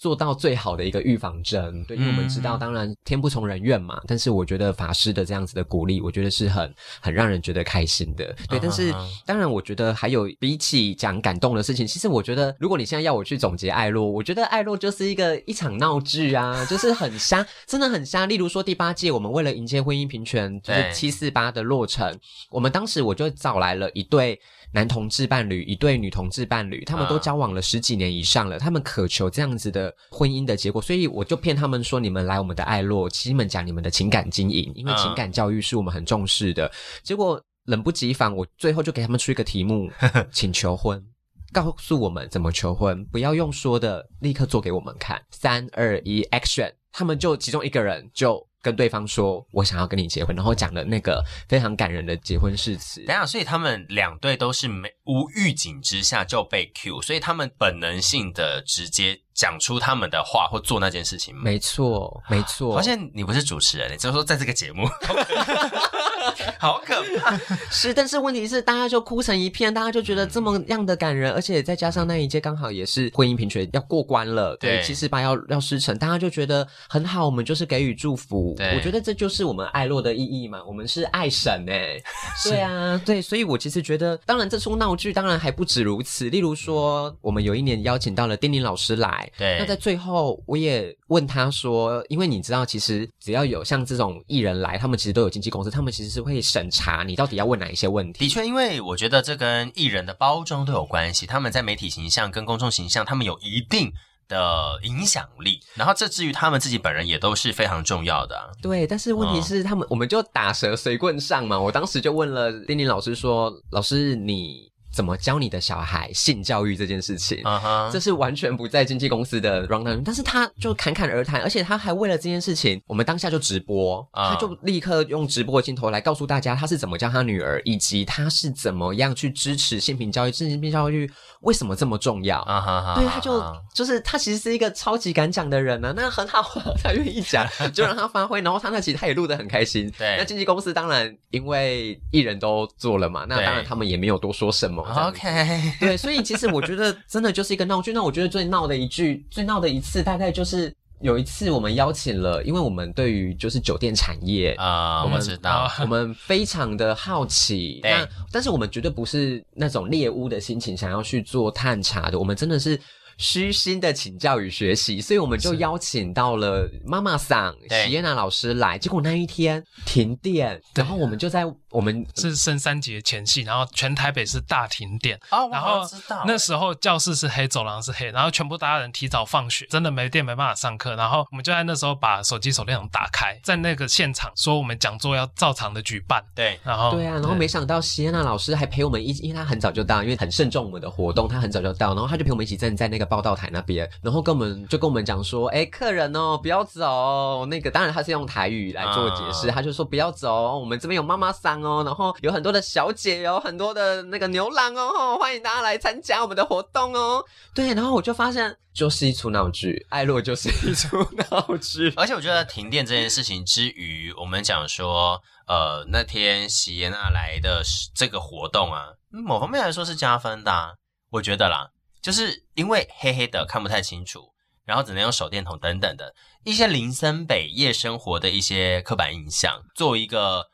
做到最好的一个预防针，对，因为我们知道，当然天不从人愿嘛。但是我觉得法师的这样子的鼓励，我觉得是很很让人觉得开心的。对，但是当然，我觉得还有比起讲感动的事情，其实我觉得，如果你现在要我去总结爱洛，我觉得爱洛就是一个一场闹剧啊，就是很瞎，真的很瞎。例如说第八届，我们为了迎接婚姻平权，就是七四八的落成，我们当时我就找来了一对。男同志伴侣，一对女同志伴侣，他们都交往了十几年以上了，他们渴求这样子的婚姻的结果，所以我就骗他们说，你们来我们的爱洛，请你们讲你们的情感经营，因为情感教育是我们很重视的。结果冷不及防，我最后就给他们出一个题目，请求婚，告诉我们怎么求婚，不要用说的，立刻做给我们看。三二一，Action！他们就其中一个人就。跟对方说，我想要跟你结婚，然后讲的那个非常感人的结婚誓词。等下，所以他们两对都是没无预警之下就被 Q，所以他们本能性的直接。讲出他们的话或做那件事情吗？没错，没错。发现你不是主持人，你只是说在这个节目，好可怕。是，但是问题是，大家就哭成一片，大家就觉得这么样的感人，而且再加上那一届刚好也是婚姻平权要过关了，对，七四八要要失成，大家就觉得很好。我们就是给予祝福，对，我觉得这就是我们爱洛的意义嘛。我们是爱神 哎，对啊，对，所以我其实觉得，当然这出闹剧当然还不止如此。例如说，我们有一年邀请到了丁宁老师来。对，那在最后，我也问他说，因为你知道，其实只要有像这种艺人来，他们其实都有经纪公司，他们其实是会审查你到底要问哪一些问题。的确，因为我觉得这跟艺人的包装都有关系，他们在媒体形象跟公众形象，他们有一定的影响力。然后，这至于他们自己本人也都是非常重要的啊。对，但是问题是，他们、嗯、我们就打蛇随棍上嘛。我当时就问了丁宁老师说：“老师，你。”怎么教你的小孩性教育这件事情？Uh huh. 这是完全不在经纪公司的 rundown，但是他就侃侃而谈，而且他还为了这件事情，我们当下就直播，uh huh. 他就立刻用直播的镜头来告诉大家他是怎么教他女儿，以及他是怎么样去支持性平教育，性平教育为什么这么重要？Uh huh. 对，他就就是他其实是一个超级敢讲的人呢、啊，那很好，他愿意讲，就让他发挥，然后他那其实他也录得很开心。对，那经纪公司当然因为艺人都做了嘛，那当然他们也没有多说什么。OK，对，所以其实我觉得真的就是一个闹剧。那我觉得最闹的一句，最闹的一次，大概就是有一次我们邀请了，因为我们对于就是酒店产业啊，uh, 我们知道，我们非常的好奇。但但是我们绝对不是那种猎巫的心情想要去做探查的，我们真的是。虚心的请教与学习，所以我们就邀请到了妈妈桑喜耶娜老师来。结果那一天停电，然后我们就在我们是圣三节前夕，然后全台北是大停电。哦，然后知道那时候教室是黑，走廊是黑，然后全部大家人提早放学，真的没电没办法上课。然后我们就在那时候把手机手电筒打开，在那个现场说我们讲座要照常的举办。对，然后对啊，然后没想到席安娜老师还陪我们一，因为她很早就到，因为很慎重我们的活动，她很早就到，然后她就陪我们一起站在那个。报道台那边，然后跟我们就跟我们讲说，哎，客人哦，不要走。那个当然她是用台语来做解释，uh. 他就说不要走，我们这边有妈妈桑哦，然后有很多的小姐，有很多的那个牛郎哦，欢迎大家来参加我们的活动哦。对，然后我就发现，就是一出闹剧，爱洛就是一出闹剧。而且我觉得停电这件事情之余，我们讲说，呃，那天席耶娜来的这个活动啊，某方面来说是加分的啊，我觉得啦。就是因为黑黑的看不太清楚，然后只能用手电筒等等的一些林森北夜生活的一些刻板印象，作为一个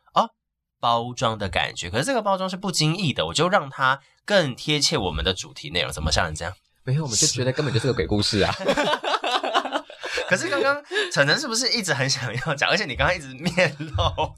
包装的感觉。可是这个包装是不经意的，我就让它更贴切我们的主题内容。怎么像你这样？没有，我们就觉得根本就是个鬼故事啊。可是刚刚晨晨是不是一直很想要讲？而且你刚刚一直面露，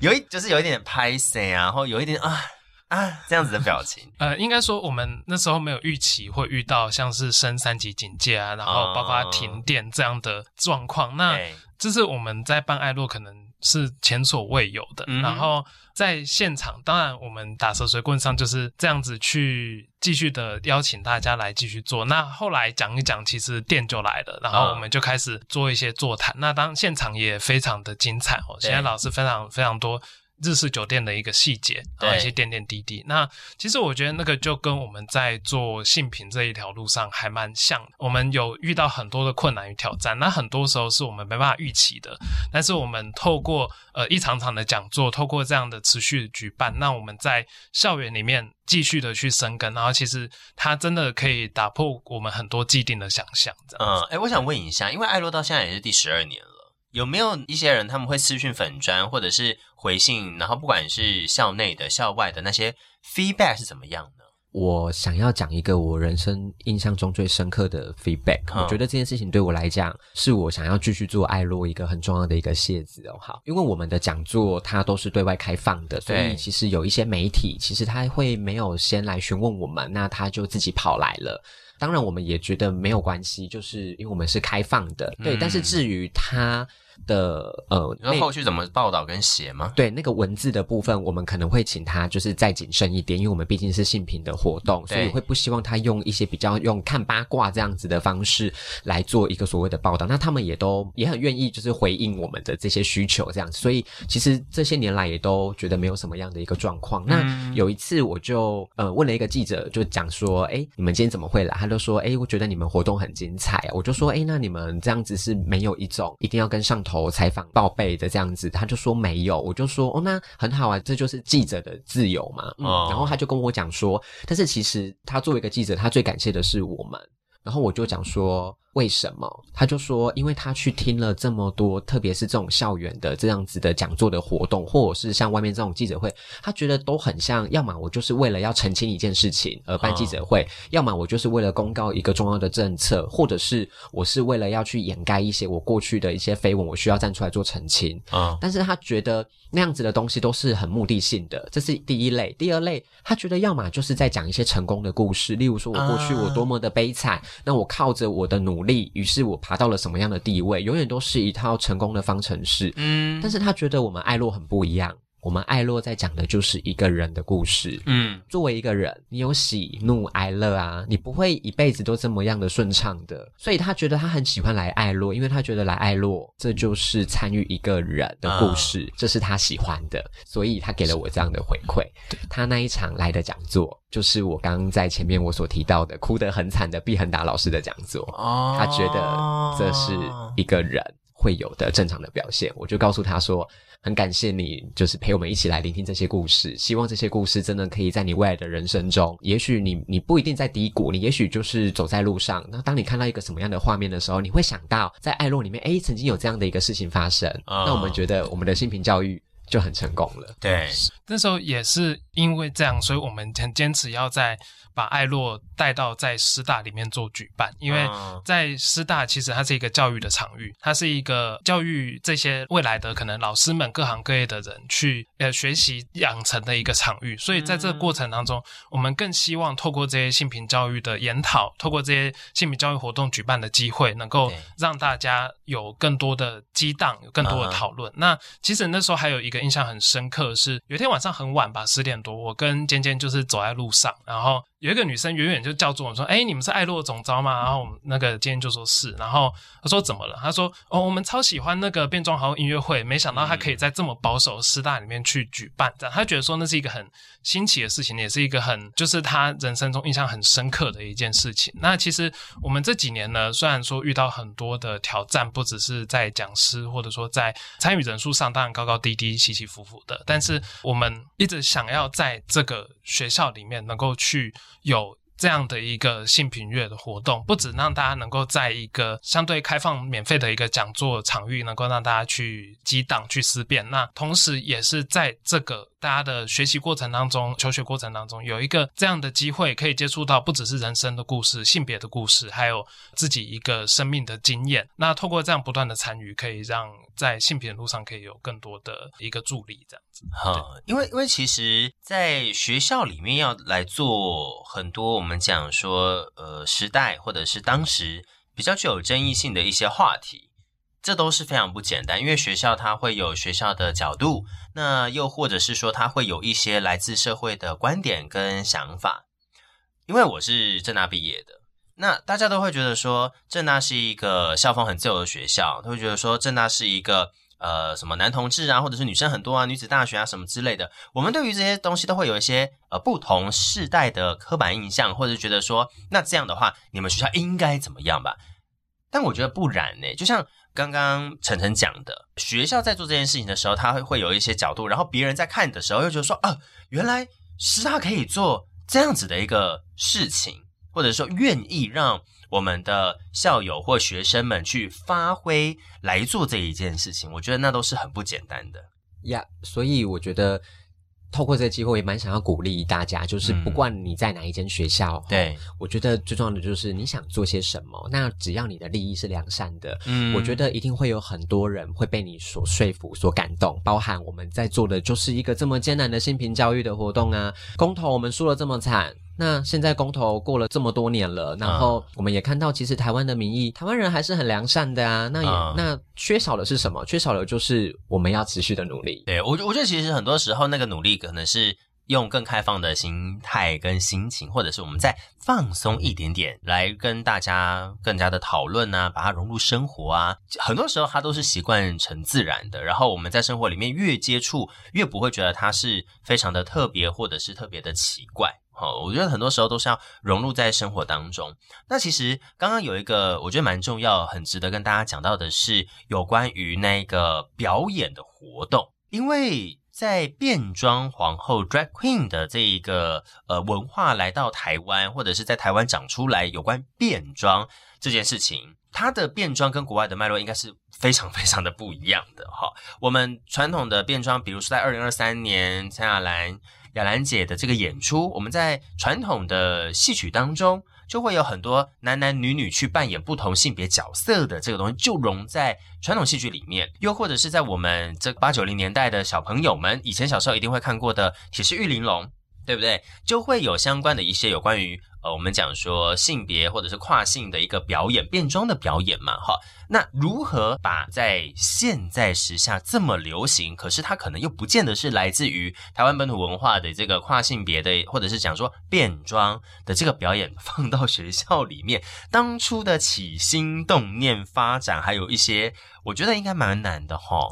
有一就是有一点拍谢啊，然后有一点啊。啊，这样子的表情。呃，应该说我们那时候没有预期会遇到像是升三级警戒啊，然后包括停电这样的状况。哦、那这是我们在办爱洛可能是前所未有的。嗯、然后在现场，当然我们打蛇随棍上就是这样子去继续的邀请大家来继续做。那后来讲一讲，其实店就来了，然后我们就开始做一些座谈。哦、那当现场也非常的精彩哦，现在老师非常非常多。日式酒店的一个细节，然后一些点点滴滴。那其实我觉得那个就跟我们在做性平这一条路上还蛮像的。我们有遇到很多的困难与挑战，那很多时候是我们没办法预期的。但是我们透过呃一场场的讲座，透过这样的持续的举办，那我们在校园里面继续的去生根，然后其实它真的可以打破我们很多既定的想象。嗯，哎，我想问一下，因为爱洛到现在也是第十二年了。有没有一些人他们会私讯粉砖，或者是回信，然后不管是校内的、校外的那些 feedback 是怎么样呢？我想要讲一个我人生印象中最深刻的 feedback，嗯，我觉得这件事情对我来讲是我想要继续做爱洛一个很重要的一个谢字哦。好，因为我们的讲座它都是对外开放的，所以其实有一些媒体其实他会没有先来询问我们，那他就自己跑来了。当然，我们也觉得没有关系，就是因为我们是开放的，对。嗯，但是至于他。的呃，那后续怎么报道跟写吗？对，那个文字的部分，我们可能会请他就是再谨慎一点，因为我们毕竟是性平的活动，所以会不希望他用一些比较用看八卦这样子的方式来做一个所谓的报道。那他们也都也很愿意就是回应我们的这些需求这样子，所以其实这些年来也都觉得没有什么样的一个状况。那有一次我就呃问了一个记者，就讲说，哎，你们今天怎么会来？他就说，哎，我觉得你们活动很精彩。我就说，哎，那你们这样子是没有一种一定要跟上头采访报备的这样子，他就说没有，我就说哦，那很好啊，这就是记者的自由嘛。嗯，然后他就跟我讲说，但是其实他作为一个记者，他最感谢的是我们。然后我就讲说。为什么？他就说，因为他去听了这么多，特别是这种校园的这样子的讲座的活动，或者是像外面这种记者会，他觉得都很像。要么我就是为了要澄清一件事情而办记者会，哦、要么我就是为了公告一个重要的政策，或者是我是为了要去掩盖一些我过去的一些绯闻，我需要站出来做澄清。啊、哦，但是他觉得那样子的东西都是很目的性的，这是第一类。第二类，他觉得要么就是在讲一些成功的故事，例如说我过去我多么的悲惨，啊、那我靠着我的努力，于是我爬到了什么样的地位，永远都是一套成功的方程式。嗯，但是他觉得我们艾洛很不一样。我们爱洛在讲的就是一个人的故事。嗯，作为一个人，你有喜怒哀乐啊，你不会一辈子都这么样的顺畅的。所以他觉得他很喜欢来爱洛，因为他觉得来爱洛这就是参与一个人的故事，这是他喜欢的。所以他给了我这样的回馈。他那一场来的讲座，就是我刚刚在前面我所提到的哭得很惨的毕恒达老师的讲座。哦，他觉得这是一个人会有的正常的表现。我就告诉他说。很感谢你，就是陪我们一起来聆听这些故事。希望这些故事真的可以在你未来的人生中，也许你你不一定在低谷，你也许就是走在路上。那当你看到一个什么样的画面的时候，你会想到在爱洛里面，诶，曾经有这样的一个事情发生。Oh. 那我们觉得我们的性平教育就很成功了。对，那时候也是因为这样，所以我们很坚持要在。把爱洛带到在师大里面做举办，因为在师大其实它是一个教育的场域，它是一个教育这些未来的可能老师们各行各业的人去呃学习养成的一个场域，所以在这个过程当中，我们更希望透过这些性平教育的研讨，透过这些性平教育活动举办的机会，能够让大家有更多的激荡，有更多的讨论。那其实那时候还有一个印象很深刻是，有一天晚上很晚吧，十点多，我跟尖尖就是走在路上，然后。有一个女生远远就叫住我说：“哎，你们是爱洛总招吗？”然后我们那个今天就说是，然后他说怎么了？他说：“哦，我们超喜欢那个变装皇后音乐会，没想到他可以在这么保守的师大里面去举办，这样他觉得说那是一个很新奇的事情，也是一个很就是他人生中印象很深刻的一件事情。那其实我们这几年呢，虽然说遇到很多的挑战，不只是在讲师或者说在参与人数上，当然高高低低、起起伏伏的，但是我们一直想要在这个学校里面能够去。有这样的一个性平月的活动，不止让大家能够在一个相对开放、免费的一个讲座场域，能够让大家去激荡、去思辨，那同时也是在这个大家的学习过程当中、求学过程当中，有一个这样的机会，可以接触到不只是人生的故事、性别的故事，还有自己一个生命的经验。那透过这样不断的参与，可以让在性别的路上可以有更多的一个助力，这样子。哈，因为因为其实，在学校里面要来做很多我们讲说，呃，时代或者是当时比较具有争议性的一些话题。这都是非常不简单，因为学校它会有学校的角度，那又或者是说它会有一些来自社会的观点跟想法。因为我是正大毕业的，那大家都会觉得说正大是一个校风很自由的学校，都会觉得说正大是一个呃什么男同志啊，或者是女生很多啊，女子大学啊什么之类的。我们对于这些东西都会有一些呃不同世代的刻板印象，或者觉得说那这样的话，你们学校应该怎么样吧？但我觉得不然呢，就像。刚刚晨晨讲的，学校在做这件事情的时候，他会会有一些角度，然后别人在看的时候又觉得说啊，原来师大可以做这样子的一个事情，或者说愿意让我们的校友或学生们去发挥来做这一件事情，我觉得那都是很不简单的呀。所以我觉得。透过这个机会，也蛮想要鼓励大家，就是不管你在哪一间学校，嗯、对，我觉得最重要的就是你想做些什么。那只要你的利益是良善的，嗯，我觉得一定会有很多人会被你所说服、所感动。包含我们在做的就是一个这么艰难的性平教育的活动啊，公投我们输了这么惨。那现在公投过了这么多年了，然后我们也看到，其实台湾的民意，台湾人还是很良善的啊。那也、嗯、那缺少的是什么？缺少的就是我们要持续的努力。对，我我觉得其实很多时候那个努力可能是用更开放的心态跟心情，或者是我们再放松一点点来跟大家更加的讨论啊，把它融入生活啊。很多时候它都是习惯成自然的，然后我们在生活里面越接触，越不会觉得它是非常的特别，或者是特别的奇怪。好，我觉得很多时候都是要融入在生活当中。那其实刚刚有一个我觉得蛮重要、很值得跟大家讲到的是有关于那个表演的活动，因为在变装皇后 （drag queen） 的这一个呃文化来到台湾，或者是在台湾长出来有关变装这件事情，它的变装跟国外的脉络应该是非常非常的不一样的哈。我们传统的变装，比如说在二零二三年陈亚兰。雅兰姐的这个演出，我们在传统的戏曲当中，就会有很多男男女女去扮演不同性别角色的这个东西，就融在传统戏剧里面。又或者是在我们这八九零年代的小朋友们，以前小时候一定会看过的《铁狮玉玲珑》，对不对？就会有相关的一些有关于。呃，我们讲说性别或者是跨性的一个表演，变装的表演嘛，哈，那如何把在现在时下这么流行，可是它可能又不见得是来自于台湾本土文化的这个跨性别的，或者是讲说变装的这个表演放到学校里面，当初的起心动念发展，还有一些，我觉得应该蛮难的哈。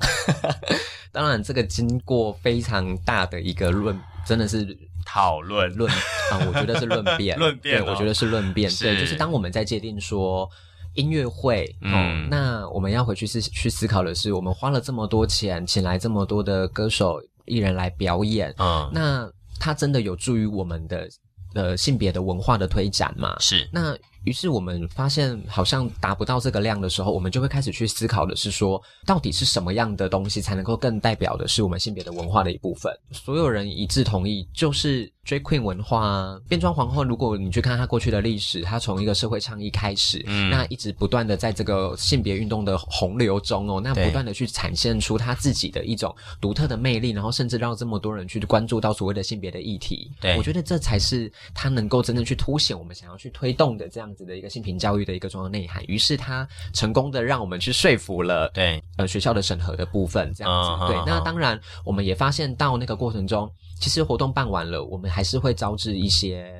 当然，这个经过非常大的一个论，真的是。讨论。论啊，我觉得是论辩，论辩，对，我觉得是论辩，对，就是当我们在界定说音乐会，嗯，那我们要回去思去思考的是，我们花了这么多钱，请来这么多的歌手艺人来表演，嗯，那他真的有助于我们的呃性别的文化的推展吗？是，那。于是我们发现好像达不到这个量的时候，我们就会开始去思考的是说，到底是什么样的东西才能够更代表的是我们性别的文化的一部分？所有人一致同意，就是 drag queen 文化啊，变装皇后。如果你去看她过去的历史，她从一个社会倡议开始，嗯，那一直不断的在这个性别运动的洪流中哦，那不断的去展现出她自己的一种独特的魅力，然后甚至让这么多人去关注到所谓的性别的议题。对，我觉得这才是她能够真正去凸显我们想要去推动的这样。子的一个性平教育的一个重要内涵，于是他成功的让我们去说服了，对，呃，学校的审核的部分这样子，uh, 对。Uh, uh, 那当然，我们也发现到那个过程中，其实活动办完了，我们还是会招致一些。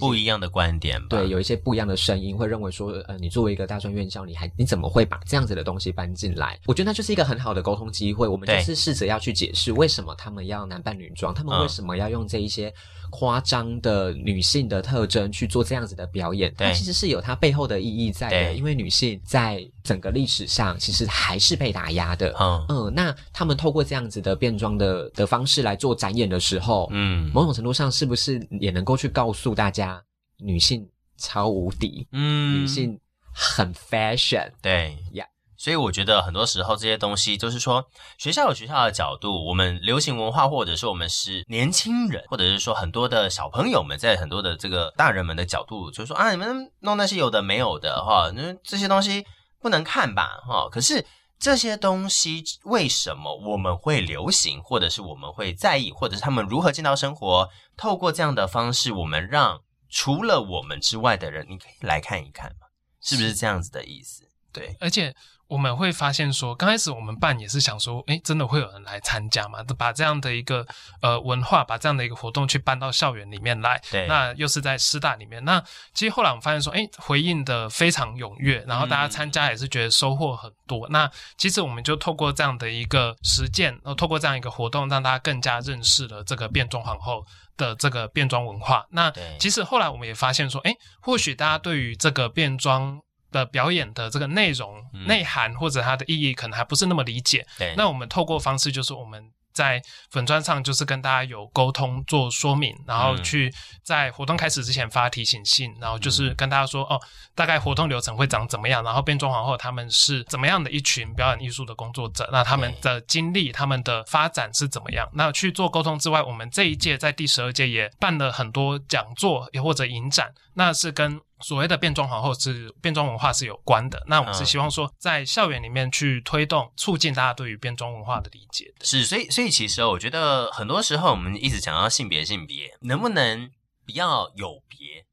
不一样的观点吧，对，有一些不一样的声音会认为说，呃，你作为一个大专院校，你还你怎么会把这样子的东西搬进来？我觉得那就是一个很好的沟通机会。我们就是试着要去解释为什么他们要男扮女装，他们为什么要用这一些夸张的女性的特征去做这样子的表演。它其实是有它背后的意义在的，因为女性在整个历史上其实还是被打压的。嗯嗯，那他们透过这样子的变装的的方式来做展演的时候，嗯，某种程度上是不是也能够去告诉大家？女性超无敌，嗯，女性很 fashion，对呀，所以我觉得很多时候这些东西就是说，学校有学校的角度，我们流行文化，或者是我们是年轻人，或者是说很多的小朋友们，在很多的这个大人们的角度，就是说啊，你们弄那些有的没有的哈，那这些东西不能看吧哈。可是这些东西为什么我们会流行，或者是我们会在意，或者是他们如何进到生活？透过这样的方式，我们让除了我们之外的人，你可以来看一看嘛，是不是这样子的意思？对，而且。我们会发现说，刚开始我们办也是想说，诶，真的会有人来参加吗？把这样的一个呃文化，把这样的一个活动去搬到校园里面来，对，那又是在师大里面。那其实后来我们发现说，诶，回应的非常踊跃，然后大家参加也是觉得收获很多。嗯、那其实我们就透过这样的一个实践，然后透过这样一个活动，让大家更加认识了这个变装皇后的这个变装文化。那其实后来我们也发现说，诶，或许大家对于这个变装。的表演的这个内容、嗯、内涵或者它的意义，可能还不是那么理解。对，那我们透过方式就是我们。在粉砖上就是跟大家有沟通做说明，然后去在活动开始之前发提醒信，然后就是跟大家说哦，大概活动流程会长怎么样，然后变装皇后他们是怎么样的一群表演艺术的工作者，那他们的经历、他们的发展是怎么样？那去做沟通之外，我们这一届在第十二届也办了很多讲座，也或者影展，那是跟。所谓的变装皇后是变装文化是有关的，那我们是希望说在校园里面去推动、促进大家对于变装文化的理解的。是，所以，所以其实我觉得很多时候我们一直讲到性别，性别能不能不要有别？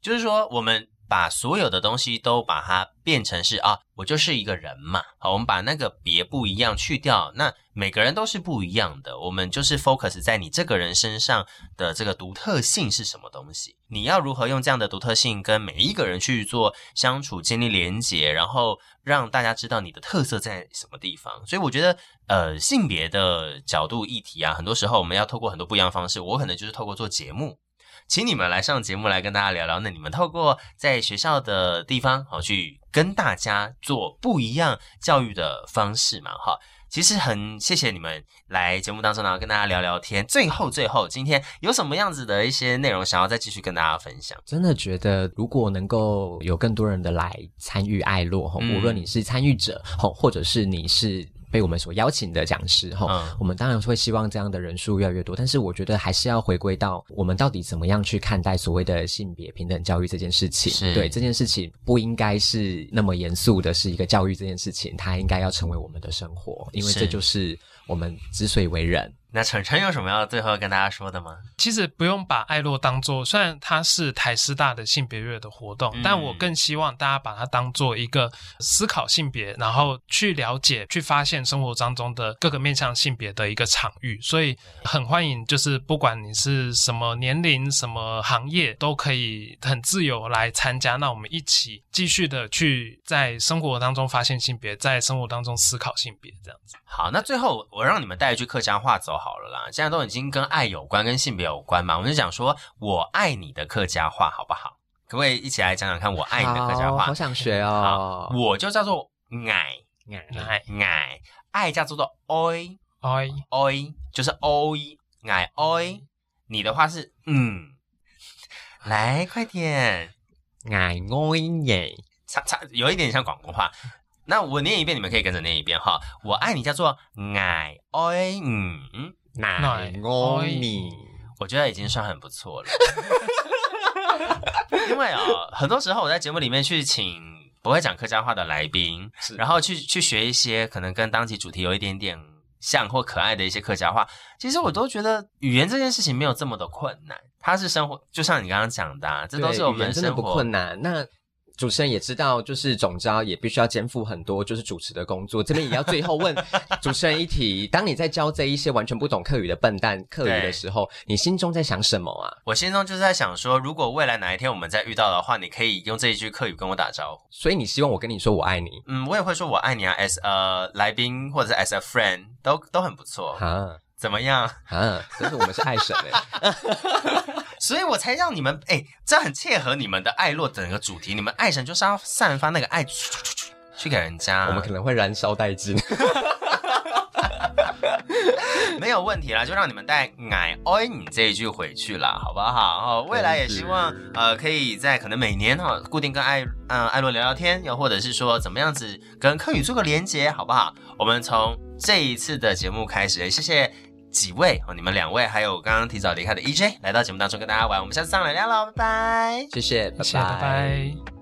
就是说我们。把所有的东西都把它变成是啊，我就是一个人嘛。好，我们把那个别不一样去掉，那每个人都是不一样的。我们就是 focus 在你这个人身上的这个独特性是什么东西？你要如何用这样的独特性跟每一个人去做相处、建立连结，然后让大家知道你的特色在什么地方？所以我觉得，呃，性别的角度议题啊，很多时候我们要透过很多不一样的方式。我可能就是透过做节目。请你们来上节目来跟大家聊聊，那你们透过在学校的地方，好去跟大家做不一样教育的方式嘛，哈。其实很谢谢你们来节目当中，然后跟大家聊聊天。最后，最后，今天有什么样子的一些内容想要再继续跟大家分享？真的觉得，如果能够有更多人的来参与爱洛，哈，无论你是参与者，哈，或者是你是。被我们所邀请的讲师哈，嗯、我们当然会希望这样的人数越来越多，但是我觉得还是要回归到我们到底怎么样去看待所谓的性别平等教育这件事情。是对这件事情不应该是那么严肃的，是一个教育这件事情，它应该要成为我们的生活，因为这就是我们之所以为人。那晨晨有什么要最后跟大家说的吗？其实不用把爱洛当做，虽然它是台师大的性别月的活动，嗯、但我更希望大家把它当做一个思考性别，然后去了解、去发现生活当中的各个面向性别的一个场域。所以很欢迎，就是不管你是什么年龄、什么行业，都可以很自由来参加。那我们一起继续的去在生活当中发现性别，在生活当中思考性别，这样子。好，那最后我让你们带一句客家话走好了啦。现在都已经跟爱有关，跟性别有关嘛，我们就讲说我爱你的客家话好不好？可不可以一起来讲讲看我爱你的客家话？好，好想学哦。我就叫做爱爱爱，爱叫做 oi oi oi，，就是爱 oi。你的话是嗯，来快点爱爱耶，差差有一点像广东话。那我念一遍，你们可以跟着念一遍哈。我爱你叫做爱爱嗯，爱爱你，我觉得已经算很不错了。因为啊、哦，很多时候我在节目里面去请不会讲客家话的来宾，然后去去学一些可能跟当期主题有一点点像或可爱的一些客家话，其实我都觉得语言这件事情没有这么的困难，它是生活，就像你刚刚讲的、啊，这都是我们生活不困难。那主持人也知道，就是总招也必须要肩负很多就是主持的工作。这边也要最后问 主持人一题：当你在教这一些完全不懂客语的笨蛋客语的时候，你心中在想什么啊？我心中就是在想说，如果未来哪一天我们再遇到的话，你可以用这一句客语跟我打招呼。所以你希望我跟你说我爱你？嗯，我也会说我爱你啊，as a 来宾或者是 as a friend 都都很不错。哈，怎么样？啊，可是我们是爱神哎。所以我才让你们哎、欸，这很切合你们的爱洛整个主题。你们爱神就是要散发那个爱，去给人家。我们可能会燃烧殆尽。没有。有问题啦，就让你们带“爱爱你”这一句回去啦，好不好？哦，未来也希望呃，可以在可能每年哈、哦，固定跟爱嗯爱洛聊聊天，又或者是说怎么样子跟柯宇做个连接，好不好？我们从这一次的节目开始，谢谢几位哦，你们两位还有刚刚提早离开的 EJ 来到节目当中跟大家玩，我们下次上来聊喽，拜拜，谢谢，拜拜。谢谢，拜拜。